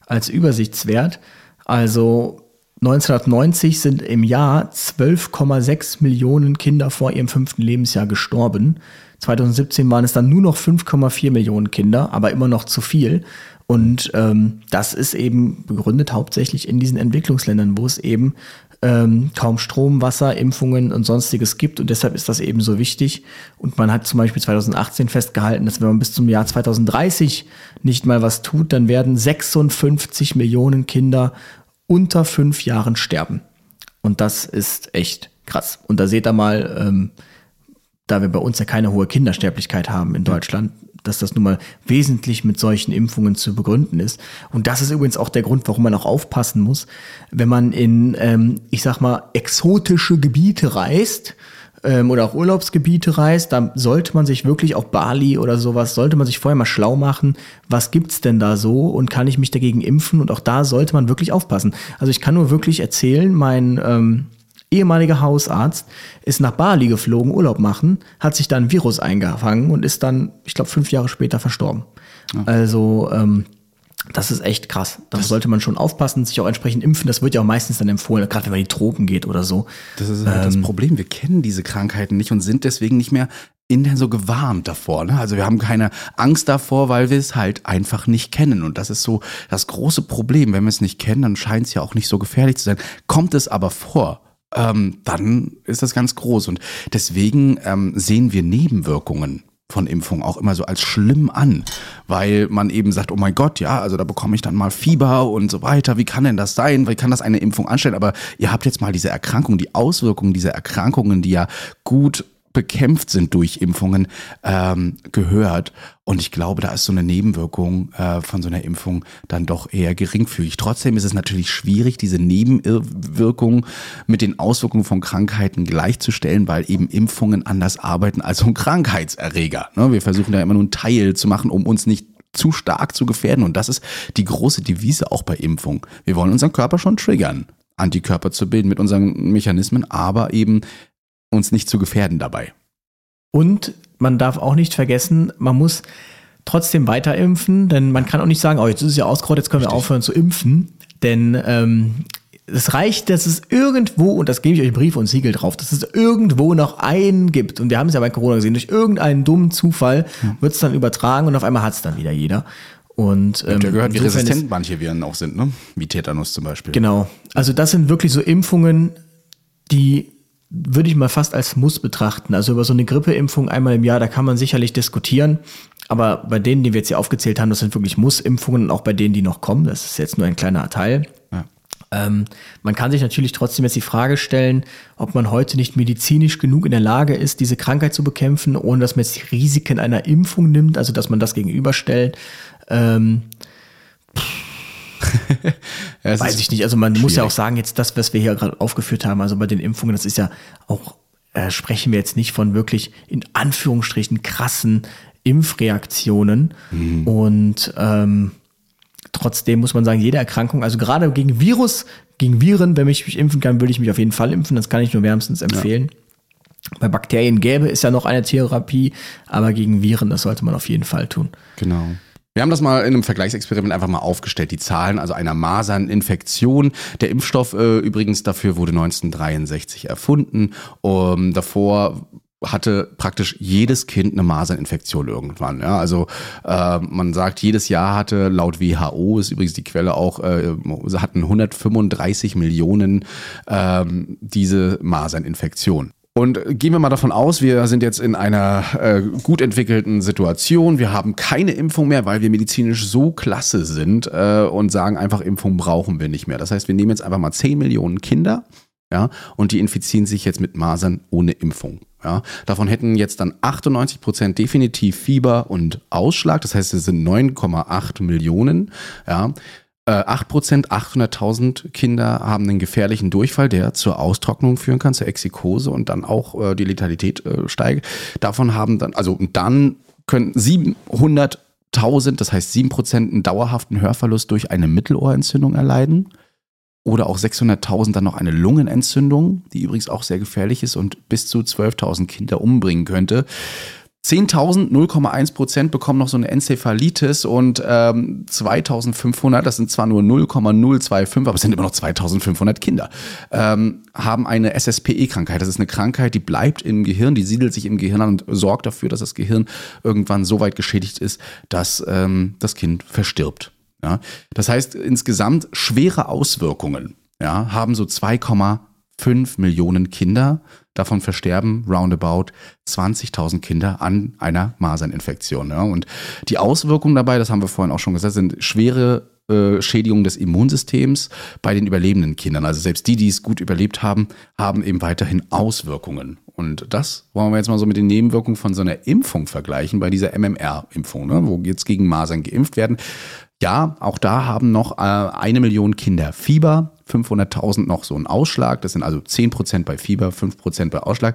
als Übersichtswert, also 1990 sind im Jahr 12,6 Millionen Kinder vor ihrem fünften Lebensjahr gestorben. 2017 waren es dann nur noch 5,4 Millionen Kinder, aber immer noch zu viel. Und ähm, das ist eben begründet hauptsächlich in diesen Entwicklungsländern, wo es eben ähm, kaum Strom, Wasser, Impfungen und sonstiges gibt. Und deshalb ist das eben so wichtig. Und man hat zum Beispiel 2018 festgehalten, dass wenn man bis zum Jahr 2030 nicht mal was tut, dann werden 56 Millionen Kinder unter fünf Jahren sterben. Und das ist echt krass. Und da seht ihr mal, ähm, da wir bei uns ja keine hohe Kindersterblichkeit haben in Deutschland, dass das nun mal wesentlich mit solchen Impfungen zu begründen ist. Und das ist übrigens auch der Grund, warum man auch aufpassen muss, wenn man in, ähm, ich sag mal, exotische Gebiete reist ähm, oder auch Urlaubsgebiete reist, da sollte man sich wirklich auch Bali oder sowas, sollte man sich vorher mal schlau machen, was gibt's denn da so und kann ich mich dagegen impfen? Und auch da sollte man wirklich aufpassen. Also ich kann nur wirklich erzählen, mein ähm, ehemaliger Hausarzt ist nach Bali geflogen, Urlaub machen, hat sich dann ein Virus eingefangen und ist dann, ich glaube, fünf Jahre später verstorben. Ja. Also ähm, das ist echt krass. Da sollte man schon aufpassen, sich auch entsprechend impfen. Das wird ja auch meistens dann empfohlen, gerade wenn man in die Tropen geht oder so. Das ist halt ähm, das Problem. Wir kennen diese Krankheiten nicht und sind deswegen nicht mehr intern so gewarnt davor. Ne? Also wir haben keine Angst davor, weil wir es halt einfach nicht kennen. Und das ist so das große Problem. Wenn wir es nicht kennen, dann scheint es ja auch nicht so gefährlich zu sein. Kommt es aber vor, ähm, dann ist das ganz groß. Und deswegen ähm, sehen wir Nebenwirkungen von Impfung auch immer so als schlimm an, weil man eben sagt, oh mein Gott, ja, also da bekomme ich dann mal Fieber und so weiter. Wie kann denn das sein? Wie kann das eine Impfung anstellen? Aber ihr habt jetzt mal diese Erkrankung, die Auswirkungen dieser Erkrankungen, die ja gut bekämpft sind durch Impfungen, ähm, gehört. Und ich glaube, da ist so eine Nebenwirkung äh, von so einer Impfung dann doch eher geringfügig. Trotzdem ist es natürlich schwierig, diese Nebenwirkungen mit den Auswirkungen von Krankheiten gleichzustellen, weil eben Impfungen anders arbeiten als so ein Krankheitserreger. Ne? Wir versuchen da immer nur einen Teil zu machen, um uns nicht zu stark zu gefährden. Und das ist die große Devise auch bei Impfung. Wir wollen unseren Körper schon triggern. Antikörper zu bilden mit unseren Mechanismen, aber eben uns nicht zu gefährden dabei. Und man darf auch nicht vergessen, man muss trotzdem weiter impfen, denn man kann auch nicht sagen, oh, jetzt ist es ja ausgerollt, jetzt können Richtig. wir aufhören zu impfen. Denn ähm, es reicht, dass es irgendwo, und das gebe ich euch Brief und Siegel drauf, dass es irgendwo noch einen gibt. Und wir haben es ja bei Corona gesehen, durch irgendeinen dummen Zufall ja. wird es dann übertragen und auf einmal hat es dann wieder jeder. Und ähm, ja gehört, wie resistent manche Viren auch sind, ne? Wie Tetanus zum Beispiel. Genau. Also das sind wirklich so Impfungen, die würde ich mal fast als Muss betrachten. Also über so eine Grippeimpfung einmal im Jahr, da kann man sicherlich diskutieren. Aber bei denen, die wir jetzt hier aufgezählt haben, das sind wirklich Muss-Impfungen und auch bei denen, die noch kommen. Das ist jetzt nur ein kleiner Teil. Ja. Ähm, man kann sich natürlich trotzdem jetzt die Frage stellen, ob man heute nicht medizinisch genug in der Lage ist, diese Krankheit zu bekämpfen, ohne dass man jetzt die Risiken einer Impfung nimmt, also dass man das gegenüberstellt. Ähm, ja, Weiß ich nicht. Also man schwierig. muss ja auch sagen, jetzt das, was wir hier gerade aufgeführt haben, also bei den Impfungen, das ist ja auch, äh, sprechen wir jetzt nicht von wirklich in Anführungsstrichen krassen Impfreaktionen. Mhm. Und ähm, trotzdem muss man sagen, jede Erkrankung, also gerade gegen Virus, gegen Viren, wenn ich mich impfen kann, würde ich mich auf jeden Fall impfen. Das kann ich nur wärmstens empfehlen. Ja. Bei Bakterien gäbe es ja noch eine Therapie, aber gegen Viren, das sollte man auf jeden Fall tun. Genau. Wir haben das mal in einem Vergleichsexperiment einfach mal aufgestellt, die Zahlen, also einer Maserninfektion. Der Impfstoff äh, übrigens dafür wurde 1963 erfunden. Um, davor hatte praktisch jedes Kind eine Maserninfektion irgendwann. Ja, also äh, man sagt, jedes Jahr hatte laut WHO, ist übrigens die Quelle auch, äh, hatten 135 Millionen äh, diese Maserninfektion. Und gehen wir mal davon aus, wir sind jetzt in einer äh, gut entwickelten Situation. Wir haben keine Impfung mehr, weil wir medizinisch so klasse sind äh, und sagen einfach, Impfung brauchen wir nicht mehr. Das heißt, wir nehmen jetzt einfach mal 10 Millionen Kinder ja, und die infizieren sich jetzt mit Masern ohne Impfung. Ja, davon hätten jetzt dann 98 Prozent definitiv Fieber und Ausschlag. Das heißt, es sind 9,8 Millionen. Ja, 8 Prozent, 800.000 Kinder haben einen gefährlichen Durchfall, der zur Austrocknung führen kann, zur Exikose und dann auch äh, die Letalität äh, steigt. Davon haben dann, also dann können 700.000, das heißt 7 Prozent, einen dauerhaften Hörverlust durch eine Mittelohrentzündung erleiden oder auch 600.000 dann noch eine Lungenentzündung, die übrigens auch sehr gefährlich ist und bis zu 12.000 Kinder umbringen könnte. 10.000, 0,1 Prozent bekommen noch so eine Enzephalitis und ähm, 2.500, das sind zwar nur 0,025, aber es sind immer noch 2.500 Kinder, ähm, haben eine SSPE-Krankheit. Das ist eine Krankheit, die bleibt im Gehirn, die siedelt sich im Gehirn an und sorgt dafür, dass das Gehirn irgendwann so weit geschädigt ist, dass ähm, das Kind verstirbt. Ja? Das heißt, insgesamt schwere Auswirkungen ja, haben so 2,5 Millionen Kinder. Davon versterben roundabout 20.000 Kinder an einer Maserninfektion. Ja? Und die Auswirkungen dabei, das haben wir vorhin auch schon gesagt, sind schwere äh, Schädigung des Immunsystems bei den überlebenden Kindern. Also selbst die, die es gut überlebt haben, haben eben weiterhin Auswirkungen. Und das wollen wir jetzt mal so mit den Nebenwirkungen von so einer Impfung vergleichen, bei dieser MMR-Impfung, ne, wo jetzt gegen Masern geimpft werden. Ja, auch da haben noch äh, eine Million Kinder Fieber, 500.000 noch so ein Ausschlag. Das sind also 10% bei Fieber, 5% bei Ausschlag.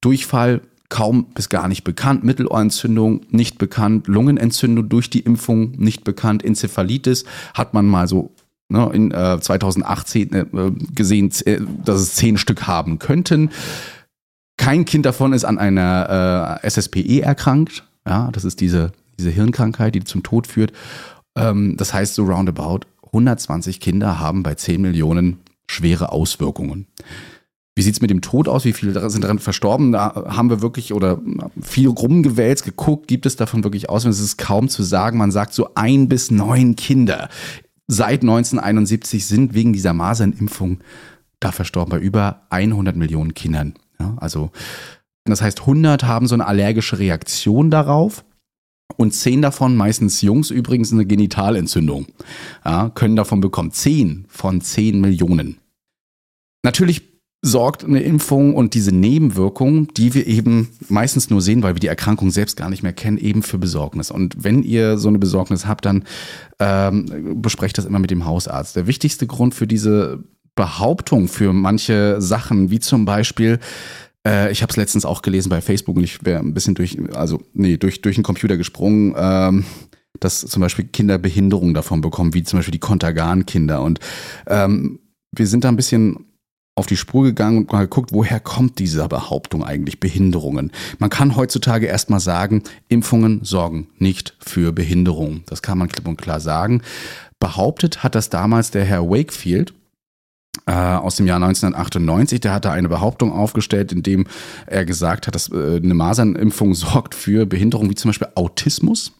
Durchfall kaum bis gar nicht bekannt. Mittelohrentzündung nicht bekannt. Lungenentzündung durch die Impfung nicht bekannt. Enzephalitis hat man mal so ne, in äh, 2018 äh, gesehen, äh, dass es zehn Stück haben könnten. Kein Kind davon ist an einer äh, SSPE erkrankt. Ja, das ist diese, diese Hirnkrankheit, die zum Tod führt. Ähm, das heißt, so roundabout 120 Kinder haben bei 10 Millionen schwere Auswirkungen. Wie sieht es mit dem Tod aus? Wie viele sind daran verstorben? Da haben wir wirklich oder viel rumgewälzt, geguckt, gibt es davon wirklich aus? Es ist kaum zu sagen. Man sagt so ein bis neun Kinder seit 1971 sind wegen dieser Masernimpfung da verstorben bei über 100 Millionen Kindern. Ja, also das heißt, 100 haben so eine allergische Reaktion darauf. Und zehn davon, meistens Jungs übrigens, eine Genitalentzündung, ja, können davon bekommen. Zehn von zehn Millionen. Natürlich sorgt eine Impfung und diese Nebenwirkungen, die wir eben meistens nur sehen, weil wir die Erkrankung selbst gar nicht mehr kennen, eben für Besorgnis. Und wenn ihr so eine Besorgnis habt, dann ähm, besprecht das immer mit dem Hausarzt. Der wichtigste Grund für diese Behauptung für manche Sachen, wie zum Beispiel, äh, ich habe es letztens auch gelesen bei Facebook und ich wäre ein bisschen durch, also nee, durch, durch den Computer gesprungen. Ähm, dass zum Beispiel Kinder Behinderungen davon bekommen, wie zum Beispiel die Kontergan-Kinder. Und ähm, wir sind da ein bisschen auf die Spur gegangen und mal geguckt, woher kommt diese Behauptung eigentlich, Behinderungen. Man kann heutzutage erstmal sagen, Impfungen sorgen nicht für Behinderung. Das kann man klipp und klar sagen. Behauptet hat das damals der Herr Wakefield, äh, aus dem Jahr 1998. Der hatte eine Behauptung aufgestellt, in dem er gesagt hat, dass äh, eine Masernimpfung sorgt für Behinderung wie zum Beispiel Autismus.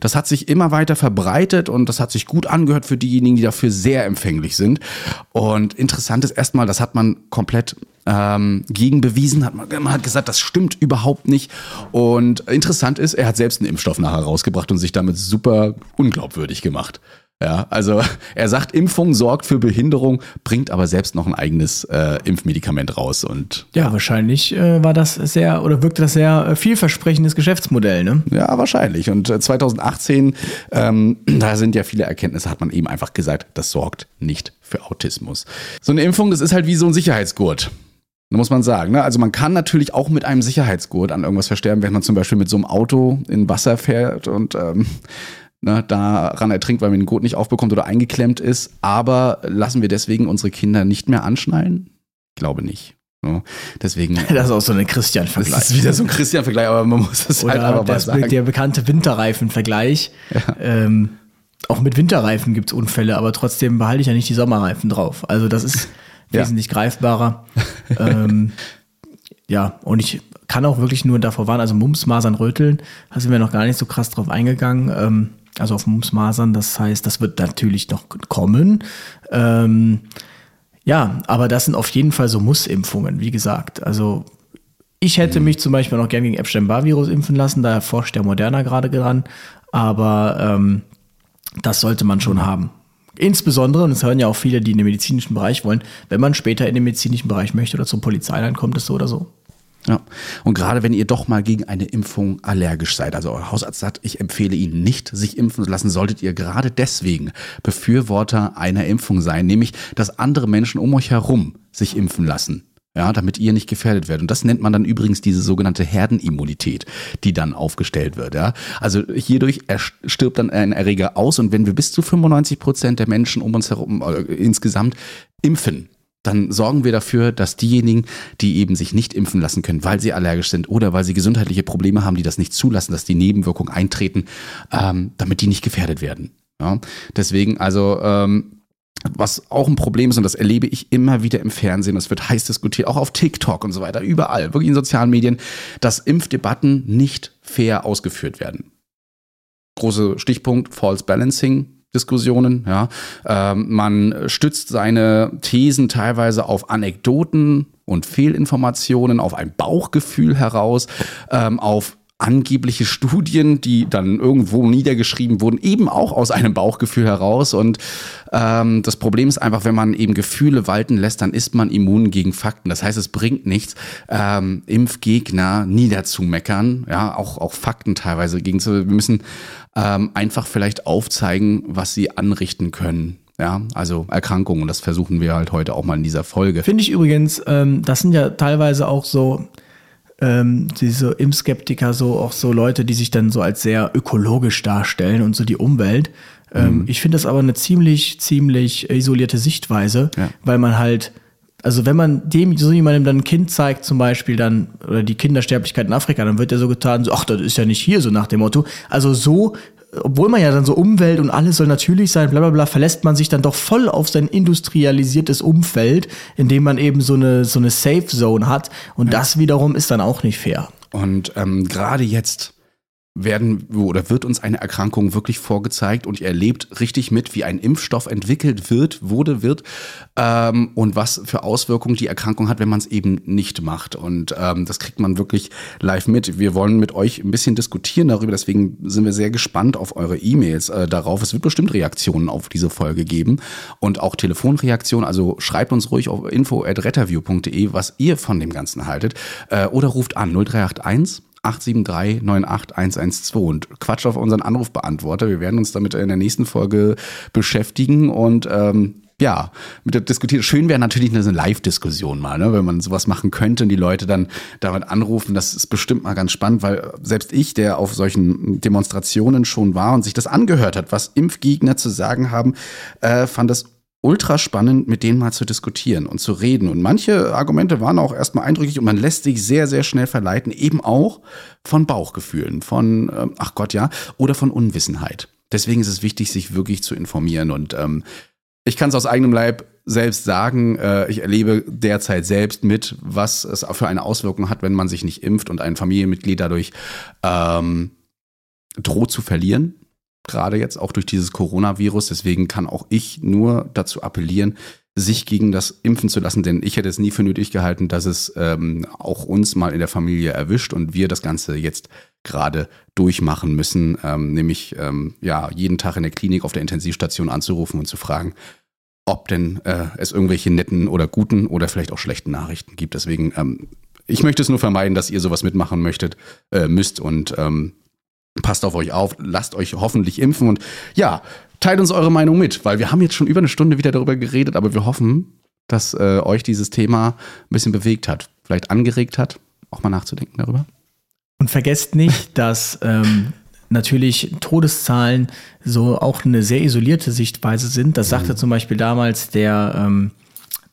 Das hat sich immer weiter verbreitet und das hat sich gut angehört für diejenigen, die dafür sehr empfänglich sind. Und interessant ist erstmal, das hat man komplett ähm, gegenbewiesen, hat man, man hat gesagt, das stimmt überhaupt nicht. Und interessant ist, er hat selbst einen Impfstoff nachher rausgebracht und sich damit super unglaubwürdig gemacht. Ja, also (laughs) er sagt, Impfung sorgt für Behinderung, bringt aber selbst noch ein eigenes äh, Impfmedikament raus. Und ja, wahrscheinlich äh, war das sehr oder wirkte das sehr äh, vielversprechendes Geschäftsmodell, ne? Ja, wahrscheinlich. Und 2018, äh, ähm, (clears throat) da sind ja viele Erkenntnisse, hat man eben einfach gesagt, das sorgt nicht für Autismus. So eine Impfung, das ist halt wie so ein Sicherheitsgurt. Da muss man sagen. Ne? Also man kann natürlich auch mit einem Sicherheitsgurt an irgendwas versterben, wenn man zum Beispiel mit so einem Auto in Wasser fährt und ähm, ne, daran ertrinkt, weil man den Gurt nicht aufbekommt oder eingeklemmt ist. Aber lassen wir deswegen unsere Kinder nicht mehr anschnallen? Ich glaube nicht. Deswegen. (laughs) Das ist auch so ein Christian-Vergleich. Das ist wieder so ein Christian-Vergleich, aber man muss es halt einfach mal sagen. Der bekannte Winterreifen-Vergleich. Ja. Ähm, auch mit Winterreifen gibt es Unfälle, aber trotzdem behalte ich ja nicht die Sommerreifen drauf. Also das ist wesentlich ja. greifbarer. ähm, ja, und ich kann auch wirklich nur davor warnen, also Mumps, Masern, Röteln, da sind wir noch gar nicht so krass drauf eingegangen. Ähm, also auf Mumps, Masern. Das heißt, das wird natürlich noch kommen. Ähm, ja, aber das sind auf jeden Fall so Muss-Impfungen, wie gesagt. Also Ich hätte mich zum Beispiel noch gern gegen Epstein-Barr-Virus impfen lassen, da forscht der Moderna gerade dran. Aber ähm, das sollte man schon haben. Insbesondere, und es hören ja auch viele, die in den medizinischen Bereich wollen, wenn man später in den medizinischen Bereich möchte oder zur Polizei, dann kommt es so oder so. Ja. Und gerade wenn ihr doch mal gegen eine Impfung allergisch seid, also euer Hausarzt sagt, ich empfehle Ihnen nicht, sich impfen zu lassen, solltet ihr gerade deswegen Befürworter einer Impfung sein, nämlich, dass andere Menschen um euch herum sich impfen lassen. Ja, damit ihr nicht gefährdet werdet. Und das nennt man dann übrigens diese sogenannte Herdenimmunität, die dann aufgestellt wird. Ja, also hierdurch stirbt dann ein Erreger aus. Und wenn wir bis zu 95 Prozent der Menschen um uns herum äh, insgesamt impfen, dann sorgen wir dafür, dass diejenigen, die eben sich nicht impfen lassen können, weil sie allergisch sind oder weil sie gesundheitliche Probleme haben, die das nicht zulassen, dass die Nebenwirkungen eintreten, ähm, damit die nicht gefährdet werden. Ja? Deswegen also ähm, was auch ein Problem ist, und das erlebe ich immer wieder im Fernsehen, das wird heiß diskutiert, auch auf TikTok und so weiter, überall, wirklich in sozialen Medien, dass Impfdebatten nicht fair ausgeführt werden. Große Stichpunkt, False Balancing, Diskussionen. Ja. Ähm, man stützt seine Thesen teilweise auf Anekdoten und Fehlinformationen, auf ein Bauchgefühl heraus, ähm, auf angebliche Studien, die dann irgendwo niedergeschrieben wurden, eben auch aus einem Bauchgefühl heraus. Und ähm, das Problem ist einfach, wenn man eben Gefühle walten lässt, dann ist man immun gegen Fakten. Das heißt, es bringt nichts, ähm, Impfgegner niederzumeckern, ja, auch, auch Fakten teilweise gegen zu. Wir müssen ähm, einfach vielleicht aufzeigen, was sie anrichten können. Ja, also Erkrankungen. Das versuchen wir halt heute auch mal in dieser Folge. Finde ich übrigens, ähm, das sind ja teilweise auch so ähm, diese Impfskeptiker, so auch so Leute, die sich dann so als sehr ökologisch darstellen und so die Umwelt. Ähm, mhm. Ich finde das aber eine ziemlich, ziemlich isolierte Sichtweise, ja. weil man halt also wenn man dem so jemandem dann ein Kind zeigt, zum Beispiel dann, oder die Kindersterblichkeit in Afrika, dann wird er so getan, so, ach, das ist ja nicht hier, so nach dem Motto. Also so, obwohl man ja dann so Umwelt und alles soll natürlich sein, bla bla bla, verlässt man sich dann doch voll auf sein industrialisiertes Umfeld, in dem man eben so eine, so eine Safe Zone hat. Und ja. das wiederum ist dann auch nicht fair. Und ähm, gerade jetzt werden oder wird uns eine Erkrankung wirklich vorgezeigt und ihr erlebt richtig mit, wie ein Impfstoff entwickelt wird, wurde, wird ähm, und was für Auswirkungen die Erkrankung hat, wenn man es eben nicht macht. Und ähm, das kriegt man wirklich live mit. Wir wollen mit euch ein bisschen diskutieren darüber, deswegen sind wir sehr gespannt auf eure E-Mails äh, darauf. Es wird bestimmt Reaktionen auf diese Folge geben und auch Telefonreaktionen. Also schreibt uns ruhig auf info.retterview.de, was ihr von dem Ganzen haltet äh, oder ruft an 0381 873 98112 und Quatsch auf unseren Anrufbeantworter. Wir werden uns damit in der nächsten Folge beschäftigen und ähm, ja, mit der diskutieren. Schön wäre natürlich eine Live-Diskussion mal, ne? wenn man sowas machen könnte und die Leute dann damit anrufen. Das ist bestimmt mal ganz spannend, weil selbst ich, der auf solchen Demonstrationen schon war und sich das angehört hat, was Impfgegner zu sagen haben, äh, fand das ultra spannend, mit denen mal zu diskutieren und zu reden. Und manche Argumente waren auch erstmal eindrücklich und man lässt sich sehr, sehr schnell verleiten, eben auch von Bauchgefühlen, von, ähm, ach Gott, ja, oder von Unwissenheit. Deswegen ist es wichtig, sich wirklich zu informieren. Und ähm, ich kann es aus eigenem Leib selbst sagen, äh, ich erlebe derzeit selbst mit, was es für eine Auswirkung hat, wenn man sich nicht impft und ein Familienmitglied dadurch ähm, droht zu verlieren gerade jetzt auch durch dieses Coronavirus. Deswegen kann auch ich nur dazu appellieren, sich gegen das impfen zu lassen, denn ich hätte es nie für nötig gehalten, dass es ähm, auch uns mal in der Familie erwischt und wir das Ganze jetzt gerade durchmachen müssen, ähm, nämlich ähm, ja jeden Tag in der Klinik auf der Intensivstation anzurufen und zu fragen, ob denn äh, es irgendwelche netten oder guten oder vielleicht auch schlechten Nachrichten gibt. Deswegen ähm, ich möchte es nur vermeiden, dass ihr sowas mitmachen möchtet, äh, müsst und ähm, Passt auf euch auf, lasst euch hoffentlich impfen und ja, teilt uns eure Meinung mit, weil wir haben jetzt schon über eine Stunde wieder darüber geredet, aber wir hoffen, dass äh, euch dieses Thema ein bisschen bewegt hat, vielleicht angeregt hat, auch mal nachzudenken darüber. Und vergesst nicht, (laughs) dass ähm, natürlich Todeszahlen so auch eine sehr isolierte Sichtweise sind. Das sagte mhm. zum Beispiel damals der, ähm,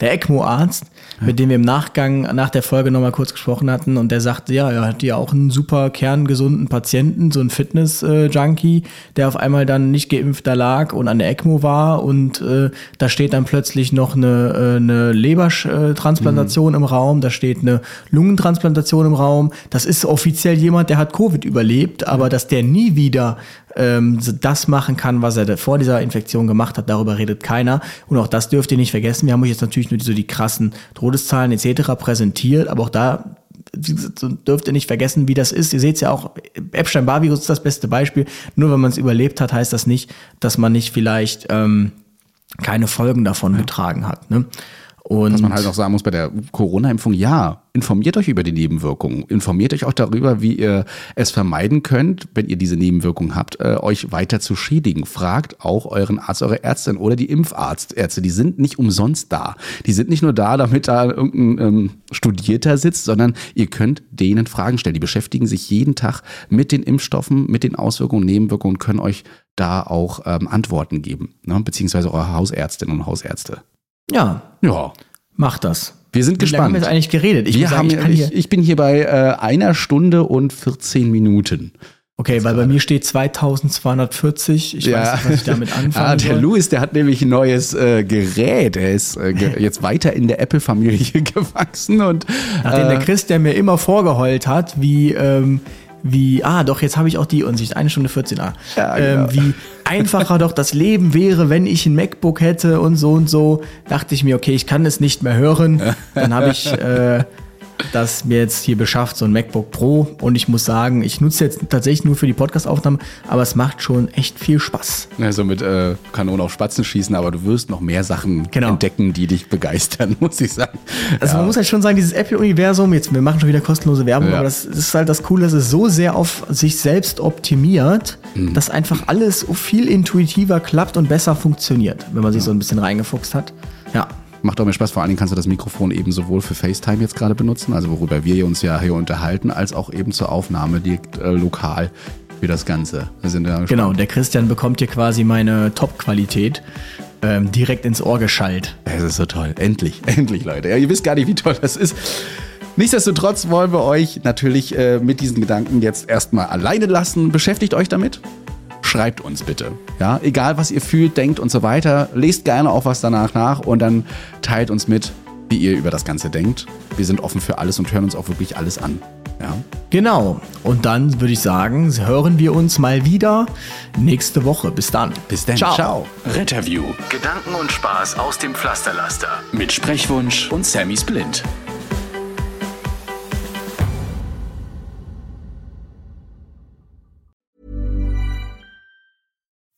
der ECMO-Arzt, mit dem wir im Nachgang nach der Folge nochmal kurz gesprochen hatten und der sagte, ja, er hat ja auch einen super kerngesunden Patienten, so einen Fitness-Junkie, der auf einmal dann nicht geimpft da lag und an der ECMO war und äh, da steht dann plötzlich noch eine, äh, eine Lebertransplantation mhm. im Raum, da steht eine Lungentransplantation im Raum. Das ist offiziell jemand, der hat Covid überlebt, aber dass der nie wieder ähm, das machen kann, was er vor dieser Infektion gemacht hat, darüber redet keiner. Und auch das dürft ihr nicht vergessen. Wir haben euch jetzt natürlich nur so die krassen Todeszahlen etc. präsentiert, aber auch da dürft ihr nicht vergessen, wie das ist. Ihr seht es ja auch, Epstein-Barr-Virus ist das beste Beispiel. Nur wenn man es überlebt hat, heißt das nicht, dass man nicht vielleicht ähm, keine Folgen davon getragen hat. Ne? Und Was man halt auch sagen muss bei der Corona-Impfung, ja, informiert euch über die Nebenwirkungen. Informiert euch auch darüber, wie ihr es vermeiden könnt, wenn ihr diese Nebenwirkungen habt, äh, euch weiter zu schädigen. Fragt auch euren Arzt, eure Ärztin oder die Impfarztärzte. Die sind nicht umsonst da. Die sind nicht nur da, damit da irgendein ähm, Studierter sitzt, sondern ihr könnt denen Fragen stellen. Die beschäftigen sich jeden Tag mit den Impfstoffen, mit den Auswirkungen, Nebenwirkungen und können euch da auch ähm, Antworten geben, ne? beziehungsweise eure Hausärztinnen und Hausärzte. Ja. Ja. Mach das. Wir sind Wie gespannt. Wie haben wir jetzt eigentlich geredet? Ich, wir sagen, haben, ich, ich, ich, bin hier bei äh, einer Stunde und 14 Minuten. Okay, weil bei mir steht 2240. Ich ja. weiß nicht, was ich damit (laughs) anfange. ah, der soll. Louis, der hat nämlich ein neues äh, Gerät. Er ist äh, ge (laughs) jetzt weiter in der Apple-Familie (laughs) gewachsen und nachdem der äh, Chris, der mir immer vorgeheult hat, wie ähm, wie, ah, doch, jetzt habe ich auch die Unsicht, eine Stunde 14, ah, ja, ähm, genau. wie einfacher doch das Leben wäre, wenn ich ein MacBook hätte und so und so, dachte ich mir, okay, ich kann es nicht mehr hören. (laughs) Dann habe ich äh, das mir jetzt hier beschafft, so ein MacBook Pro. Und ich muss sagen, ich nutze jetzt tatsächlich nur für die Podcast-Aufnahmen, aber es macht schon echt viel Spaß. Also mit äh, Kanonen auf Spatzen schießen, aber du wirst noch mehr Sachen genau. entdecken, die dich begeistern, (laughs) muss ich sagen. Also ja. man muss halt schon sagen, dieses Apple-Universum, jetzt, wir machen schon wieder kostenlose Werbung, ja. aber das, das, ist halt das Coole, dass es so sehr auf sich selbst optimiert, mhm. dass einfach alles viel intuitiver klappt und besser funktioniert, wenn man sich ja. so ein bisschen reingefuchst hat. Ja. Macht auch mehr Spaß. Vor allen Dingen kannst du das Mikrofon eben sowohl für FaceTime jetzt gerade benutzen, also worüber wir uns ja hier unterhalten, als auch eben zur Aufnahme direkt äh, lokal für das Ganze. Wir sind ja genau, der Christian bekommt hier quasi meine Top-Qualität. Ähm, direkt ins Ohr geschallt. Es ist so toll. Endlich, (laughs) endlich, Leute. Ja, ihr wisst gar nicht, wie toll das ist. Nichtsdestotrotz wollen wir euch natürlich äh, mit diesen Gedanken jetzt erstmal alleine lassen. Beschäftigt euch damit schreibt uns bitte. Ja, egal was ihr fühlt, denkt und so weiter. Lest gerne auch was danach nach und dann teilt uns mit, wie ihr über das Ganze denkt. Wir sind offen für alles und hören uns auch wirklich alles an. Ja. Genau. Und dann würde ich sagen, hören wir uns mal wieder nächste Woche. Bis dann. Bis dann. Ciao. Ciao. Retterview. Gedanken und Spaß aus dem Pflasterlaster. Mit Sprechwunsch und Sammy Splint.